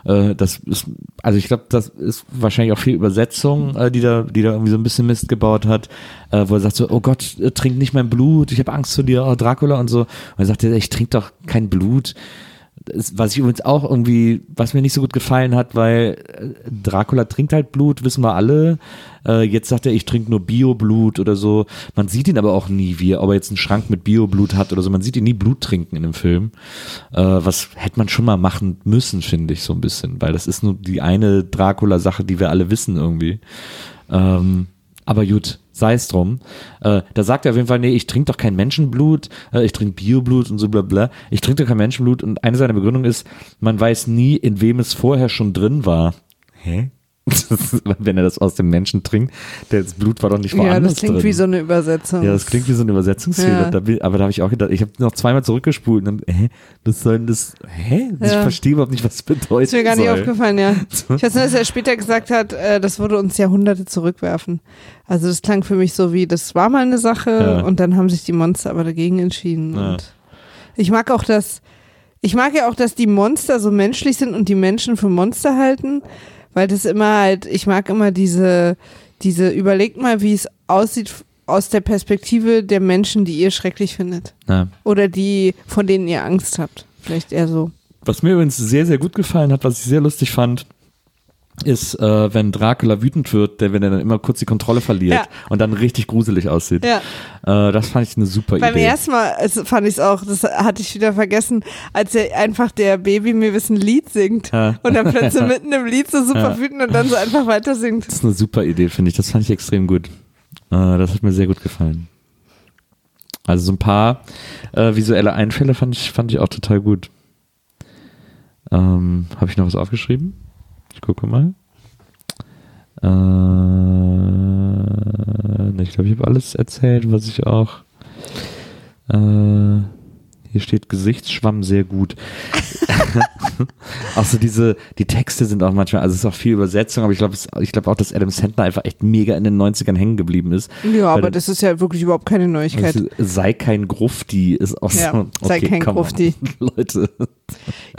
äh, das ist, also ich glaube, das ist wahrscheinlich auch viel Übersetzung, äh, die da, die da irgendwie so ein bisschen Mist gebaut hat, äh, wo er sagt so, oh Gott, trink nicht mein Blut, ich habe Angst vor dir, oh Dracula und so. Und er sagt, ich trinke doch kein Blut. Was ich übrigens auch irgendwie, was mir nicht so gut gefallen hat, weil äh, Dracula trinkt halt Blut, wissen wir alle. Äh, jetzt sagt er, ich trinke nur Bio-Blut oder so. Man sieht ihn aber auch nie, wie er, ob er jetzt einen Schrank mit Bio-Blut hat oder so. Man sieht ihn nie Blut trinken in dem Film. Äh, was hätte man schon mal machen müssen, finde ich so ein bisschen, weil das ist nur die eine Dracula-Sache, die wir alle wissen irgendwie. Ähm, aber gut, sei es drum. Äh, da sagt er auf jeden Fall, nee, ich trinke doch kein Menschenblut, äh, ich trinke Bioblut und so bla bla. Ich trinke doch kein Menschenblut und eine seiner Begründungen ist, man weiß nie, in wem es vorher schon drin war. Hä? Wenn er das aus dem Menschen trinkt, das Blut war doch nicht Ja, woanders das klingt drin. wie so eine Übersetzung. Ja, das klingt wie so ein Übersetzungsfehler. Ja. Aber da habe ich auch gedacht, ich habe noch zweimal zurückgespult und dann, hä, das soll denn das, hä? Ich Ja. verstehe überhaupt nicht, was das bedeutet. ist mir gar nicht soll. aufgefallen, ja. [laughs] Ich weiß nur, dass er später gesagt hat, äh, das würde uns Jahrhunderte zurückwerfen. Also das klang für mich so wie, das war mal eine Sache Ja. und dann haben sich die Monster aber dagegen entschieden. Ja. Und ich mag auch das, ich mag ja auch, dass die Monster so menschlich sind und die Menschen für Monster halten, weil das immer halt, ich mag immer diese, diese, überlegt mal, wie es aussieht aus der Perspektive der Menschen, die ihr schrecklich findet. Ja. Oder die, von denen ihr Angst habt. Vielleicht eher so. Was mir übrigens sehr, sehr gut gefallen hat, was ich sehr lustig fand, ist, äh, wenn Dracula wütend wird, der wenn er dann immer kurz die Kontrolle verliert Ja. und dann richtig gruselig aussieht. Ja. Äh, das fand ich eine super Beim Idee. ersten Mal es fand ich es auch, das hatte ich wieder vergessen, als er einfach der Baby mir ein Lied singt Ja. und dann plötzlich [laughs] mitten im Lied so super wütend und dann so einfach weiter singt. Das ist eine super Idee, finde ich. Das fand ich extrem gut. Äh, das hat mir sehr gut gefallen. Also so ein paar äh, visuelle Einfälle fand ich, fand ich auch total gut. Ähm, Habe ich noch was aufgeschrieben? Ich gucke mal. Äh, ich glaube, ich habe alles erzählt, was ich auch. Äh, hier steht Gesichtsschwamm sehr gut. auch [laughs] so diese, die Texte sind auch manchmal, also es ist auch viel Übersetzung, aber ich glaube, ich glaube auch, dass Adam Sandler einfach echt mega in den 90ern hängen geblieben ist. Ja, aber das ist ja wirklich überhaupt keine Neuigkeit. Also, sei kein Grufti ist auch Ja, so. sei kein on, Grufti. [laughs] Leute.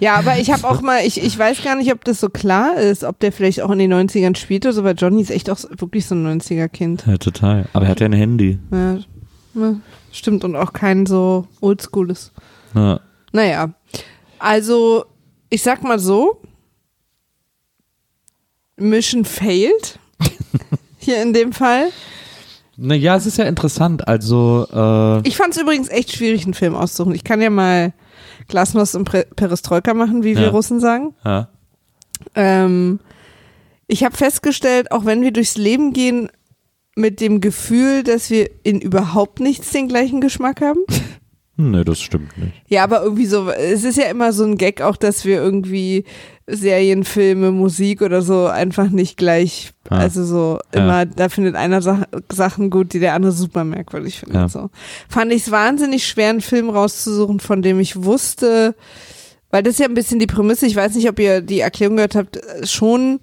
Ja, aber ich habe auch mal, ich, ich weiß gar nicht, ob das so klar ist, ob der vielleicht auch in den 90ern spielte, so, weil Johnny ist echt auch wirklich so ein 90er-Kind. Ja, total. Aber er hat ja ein Handy. Ja, stimmt, und auch kein so oldschooles. Ja. Naja, also ich sag mal so, Mission failed. [laughs] Hier in dem Fall. Naja, es ist ja interessant. Also, äh, Ich fand es übrigens echt schwierig, einen Film auszusuchen. Ich kann ja mal Glasnost und Perestroika machen, wie wir Ja. Russen sagen. ja. Ähm, ich habe festgestellt, auch wenn wir durchs Leben gehen mit dem Gefühl, dass wir in überhaupt nichts den gleichen Geschmack haben. Nee, das stimmt nicht. Ja, aber irgendwie so, es ist ja immer so ein Gag auch, dass wir irgendwie Serien, Filme, Musik oder so einfach nicht gleich, Ah. also so Ja. immer, da findet einer Sach Sachen gut, die der andere super merkwürdig findet. Ja. So. Fand ich es wahnsinnig schwer, einen Film rauszusuchen, von dem ich wusste, weil das ist ja ein bisschen die Prämisse, ich weiß nicht, ob ihr die Erklärung gehört habt, äh, schon,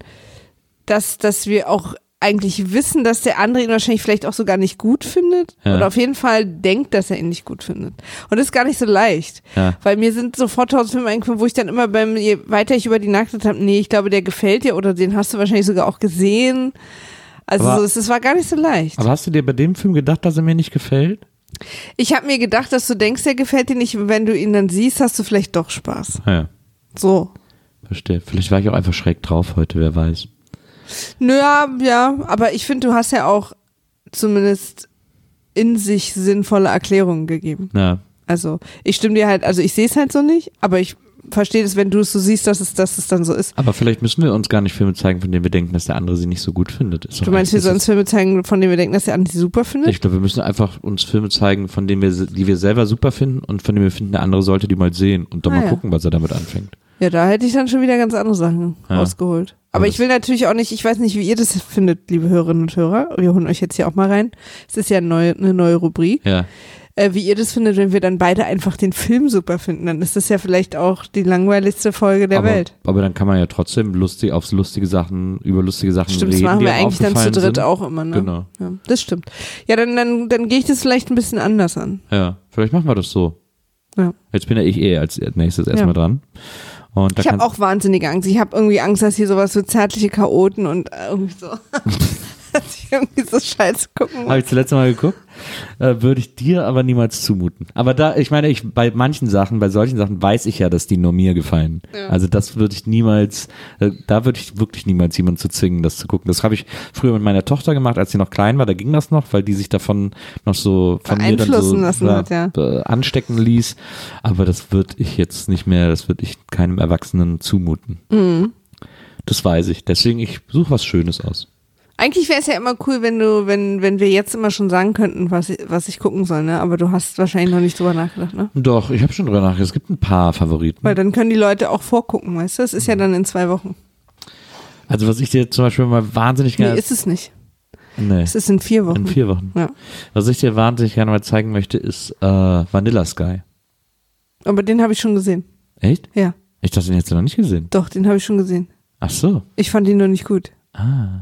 dass, dass wir auch eigentlich wissen, dass der andere ihn wahrscheinlich vielleicht auch sogar nicht gut findet Ja. oder auf jeden Fall denkt, dass er ihn nicht gut findet. Und das ist gar nicht so leicht. Ja. Weil mir sind sofort tausend Filme eingefallen, wo ich dann immer beim, je weiter ich über die nachgedacht habe, nee, ich glaube, der gefällt dir oder den hast du wahrscheinlich sogar auch gesehen. Also Aber- so, es, es war gar nicht so leicht. Aber hast du dir bei dem Film gedacht, dass er mir nicht gefällt? Ich habe mir gedacht, dass du denkst, der gefällt dir nicht. Wenn du ihn dann siehst, hast du vielleicht doch Spaß. Ja, So. verstehe. Vielleicht war ich auch einfach schräg drauf heute, wer weiß. Nö, ja, aber ich finde, du hast ja auch zumindest in sich sinnvolle Erklärungen gegeben. Ja. Also ich stimme dir halt, also ich sehe es halt so nicht, aber ich verstehe es, wenn du es so siehst, dass es, dass es dann so ist. Aber vielleicht müssen wir uns gar nicht Filme zeigen, von denen wir denken, dass der andere sie nicht so gut findet. Ist Du meinst, wir sollen uns Filme zeigen, von denen wir denken, dass der andere sie super findet? Ich glaube, wir müssen einfach uns Filme zeigen, von denen wir, die wir selber super finden und von denen wir finden, der andere sollte die mal sehen und dann Ah, mal ja. gucken, was er damit anfängt. Ja, da hätte ich dann schon wieder ganz andere Sachen Ja. rausgeholt. Aber ich will natürlich auch nicht, ich weiß nicht, wie ihr das findet, liebe Hörerinnen und Hörer. Wir holen euch jetzt hier auch mal rein. Es ist ja eine neue, eine neue Rubrik. Ja. Äh, wie ihr das findet, wenn wir dann beide einfach den Film super finden, dann ist das ja vielleicht auch die langweiligste Folge der aber, Welt. aber dann kann man ja trotzdem lustig aufs lustige Sachen, über lustige Sachen Stimmt, das reden, machen die wir einem eigentlich dann zu dritt sind. auch immer, ne? Genau. Ja, das stimmt. Ja, dann, dann, dann gehe ich das vielleicht ein bisschen anders an. Ja, vielleicht machen wir das so. Ja. Jetzt bin ja ich eh als nächstes erstmal Ja. dran. Ich habe auch wahnsinnige Angst. Ich habe irgendwie Angst, dass hier sowas so zärtliche Chaoten und irgendwie so, [laughs] dass ich irgendwie so Scheiße gucken muss. Habe ich zuletzt mal geguckt. Äh, würde ich dir aber niemals zumuten. Aber da, ich meine, ich bei manchen Sachen, bei solchen Sachen weiß ich ja, dass die nur mir gefallen. Ja. Also das würde ich niemals, äh, da würde ich wirklich niemals jemanden zu zwingen, das zu gucken. Das habe ich früher mit meiner Tochter gemacht, als sie noch klein war. Da ging das noch, weil die sich davon noch so von mir dann so lassen hat, ja. äh, anstecken ließ. Aber das würde ich jetzt nicht mehr, das würde ich keinem Erwachsenen zumuten. Mhm. Das weiß ich. Deswegen, ich suche was Schönes aus. Eigentlich wäre es ja immer cool, wenn du, wenn, wenn wir jetzt immer schon sagen könnten, was ich, was ich gucken soll, ne? Aber du hast wahrscheinlich noch nicht drüber nachgedacht, ne? Doch, ich habe schon drüber nachgedacht. Es gibt ein paar Favoriten. Weil dann können die Leute auch vorgucken, weißt du? Es ist ja dann in zwei Wochen. Also was ich dir zum Beispiel mal wahnsinnig Nee, gerne... ist es nicht. nee, Es ist in vier Wochen. in vier Wochen. Ja. Was ich dir wahnsinnig gerne mal zeigen möchte, ist äh, Vanilla Sky. Aber den habe ich schon gesehen. Echt? Ja, Ich dachte, den hättest du noch nicht gesehen. doch, den habe ich schon gesehen. Ach so. Ich fand ihn nur nicht gut. Ah.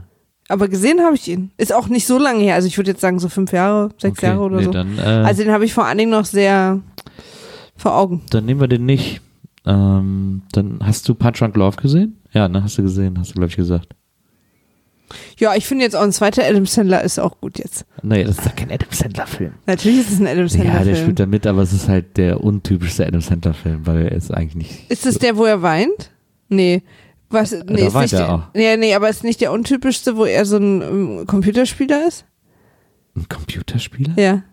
Aber gesehen habe ich ihn. Ist auch nicht so lange her. Also ich würde jetzt sagen so fünf Jahre, sechs okay. Jahre oder nee, so. Dann, äh, Also den habe ich vor allen Dingen noch sehr vor Augen. dann nehmen wir den nicht. Ähm, dann hast du Punch Drunk Love gesehen? Ja, ne, hast du gesehen, hast du, glaube ich, gesagt. Ja, ich finde jetzt auch ein zweiter Adam Sandler ist auch gut jetzt. Nee, das ist doch kein Adam Sandler-Film. Natürlich ist es ein Adam Sandler Ja, der spielt da mit, aber es ist halt der untypischste Adam Sandler-Film, weil er ist eigentlich nicht. Ist es der, wo er weint? Nee. Was, nee, ist nicht er der, auch. nee, nee, aber ist nicht der untypischste, wo er so ein ähm, Computerspieler ist? Ein Computerspieler? Ja.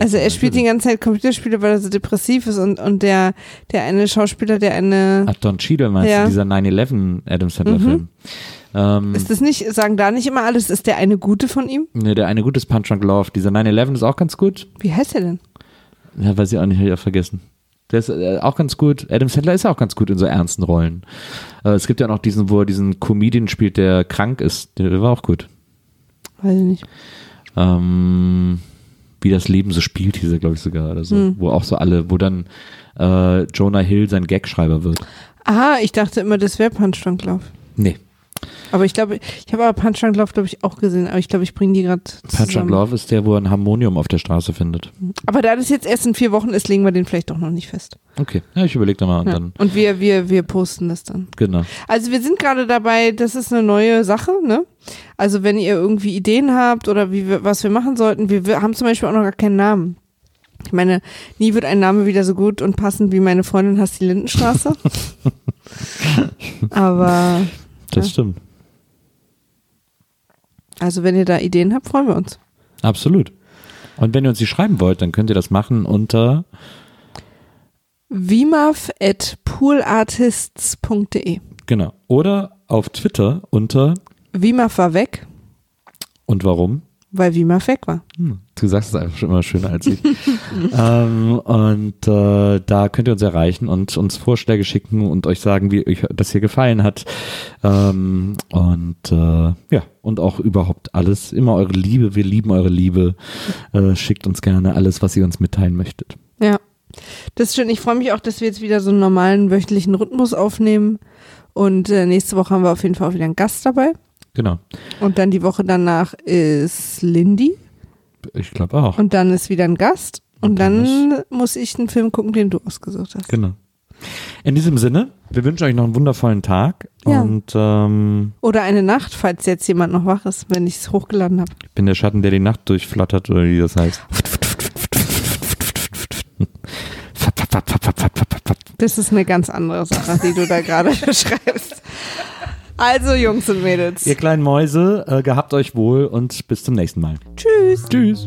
Also er spielt die ganze Zeit Computerspiele, weil er so depressiv ist und, und der, der eine Schauspieler, der eine, Ach, Don Cheadle meinst Ja. du, dieser 9-11 Adam Sandler Mhm. Film. Ähm, ist das nicht, sagen da nicht immer alles, ist der eine gute von ihm? ne, der eine gute ist Punch Drunk Love. Dieser 9-11 ist auch ganz gut. Wie heißt er denn? Ja, weiß ich auch nicht, hab ich auch vergessen. Der ist äh, auch ganz gut. Adam Sandler ist auch ganz gut in so ernsten Rollen. Äh, es gibt ja noch diesen, wo er diesen Comedian spielt, der krank ist. Der, war auch gut. Weiß ich nicht. Ähm, wie das Leben so spielt, hieß er, glaube ich, sogar. Oder so. Hm. Wo auch so alle, wo dann äh, Jonah Hill sein Gagschreiber wird. Aha, ich dachte immer, das wäre Punch Drunk Love. Nee. Aber ich glaube, ich habe aber Punch Drunk Love, glaube ich, auch gesehen, aber ich glaube, ich bringe die gerade Punch Drunk zusammen. Love ist der, wo er ein Harmonium auf der Straße findet. Aber da das jetzt erst in vier Wochen ist, legen wir den vielleicht doch noch nicht fest. Okay, ja, ich überlege nochmal und Ja. dann, Und wir, wir, wir posten das dann. genau. Also wir sind gerade dabei, das ist eine neue Sache, ne? Also wenn ihr irgendwie Ideen habt oder wie wir, was wir machen sollten, wir, haben zum Beispiel auch noch gar keinen Namen. Ich meine, nie wird ein Name wieder so gut und passend wie meine Freundin hasst die Lindenstraße. [laughs] Aber Das Ja. stimmt. also wenn ihr da Ideen habt, freuen wir uns. Absolut. Und wenn ihr uns die schreiben wollt, dann könnt ihr das machen unter Wimaf@poolartists.de. Genau. Oder auf Twitter unter Wimaf war weg, und warum? Weil Wimaf weg war. Hm, du sagst es einfach schon immer schöner als ich. [laughs] ähm, und äh, da könnt ihr uns erreichen und uns Vorschläge schicken und euch sagen, wie euch das hier gefallen hat. Ähm, und äh, ja, und auch überhaupt alles. Immer eure Liebe, wir lieben eure Liebe. Äh, schickt uns gerne alles, was ihr uns mitteilen möchtet. Ja, das ist schön. Ich freue mich auch, dass wir jetzt wieder so einen normalen wöchentlichen Rhythmus aufnehmen. Und äh, nächste Woche haben wir auf jeden Fall auch wieder einen Gast dabei. Genau. Und dann die Woche danach ist Lindy. Ich glaube auch. Und dann ist wieder ein Gast. Und Und dann dann muss ich einen Film gucken, den du ausgesucht hast. Genau. In diesem Sinne, wir wünschen euch noch einen wundervollen Tag Ja. und ähm, Oder eine Nacht, falls jetzt jemand noch wach ist, wenn ich es hochgeladen habe. ich bin der Schatten, der die Nacht durchflattert oder wie das heißt. Das ist eine ganz andere Sache, die du da gerade [laughs] beschreibst. Also, Jungs und Mädels. Ihr kleinen Mäuse, äh, gehabt euch wohl und bis zum nächsten Mal. Tschüss. Tschüss.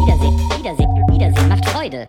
Wiedersehen, Wiedersehen, Wiedersehen macht Freude.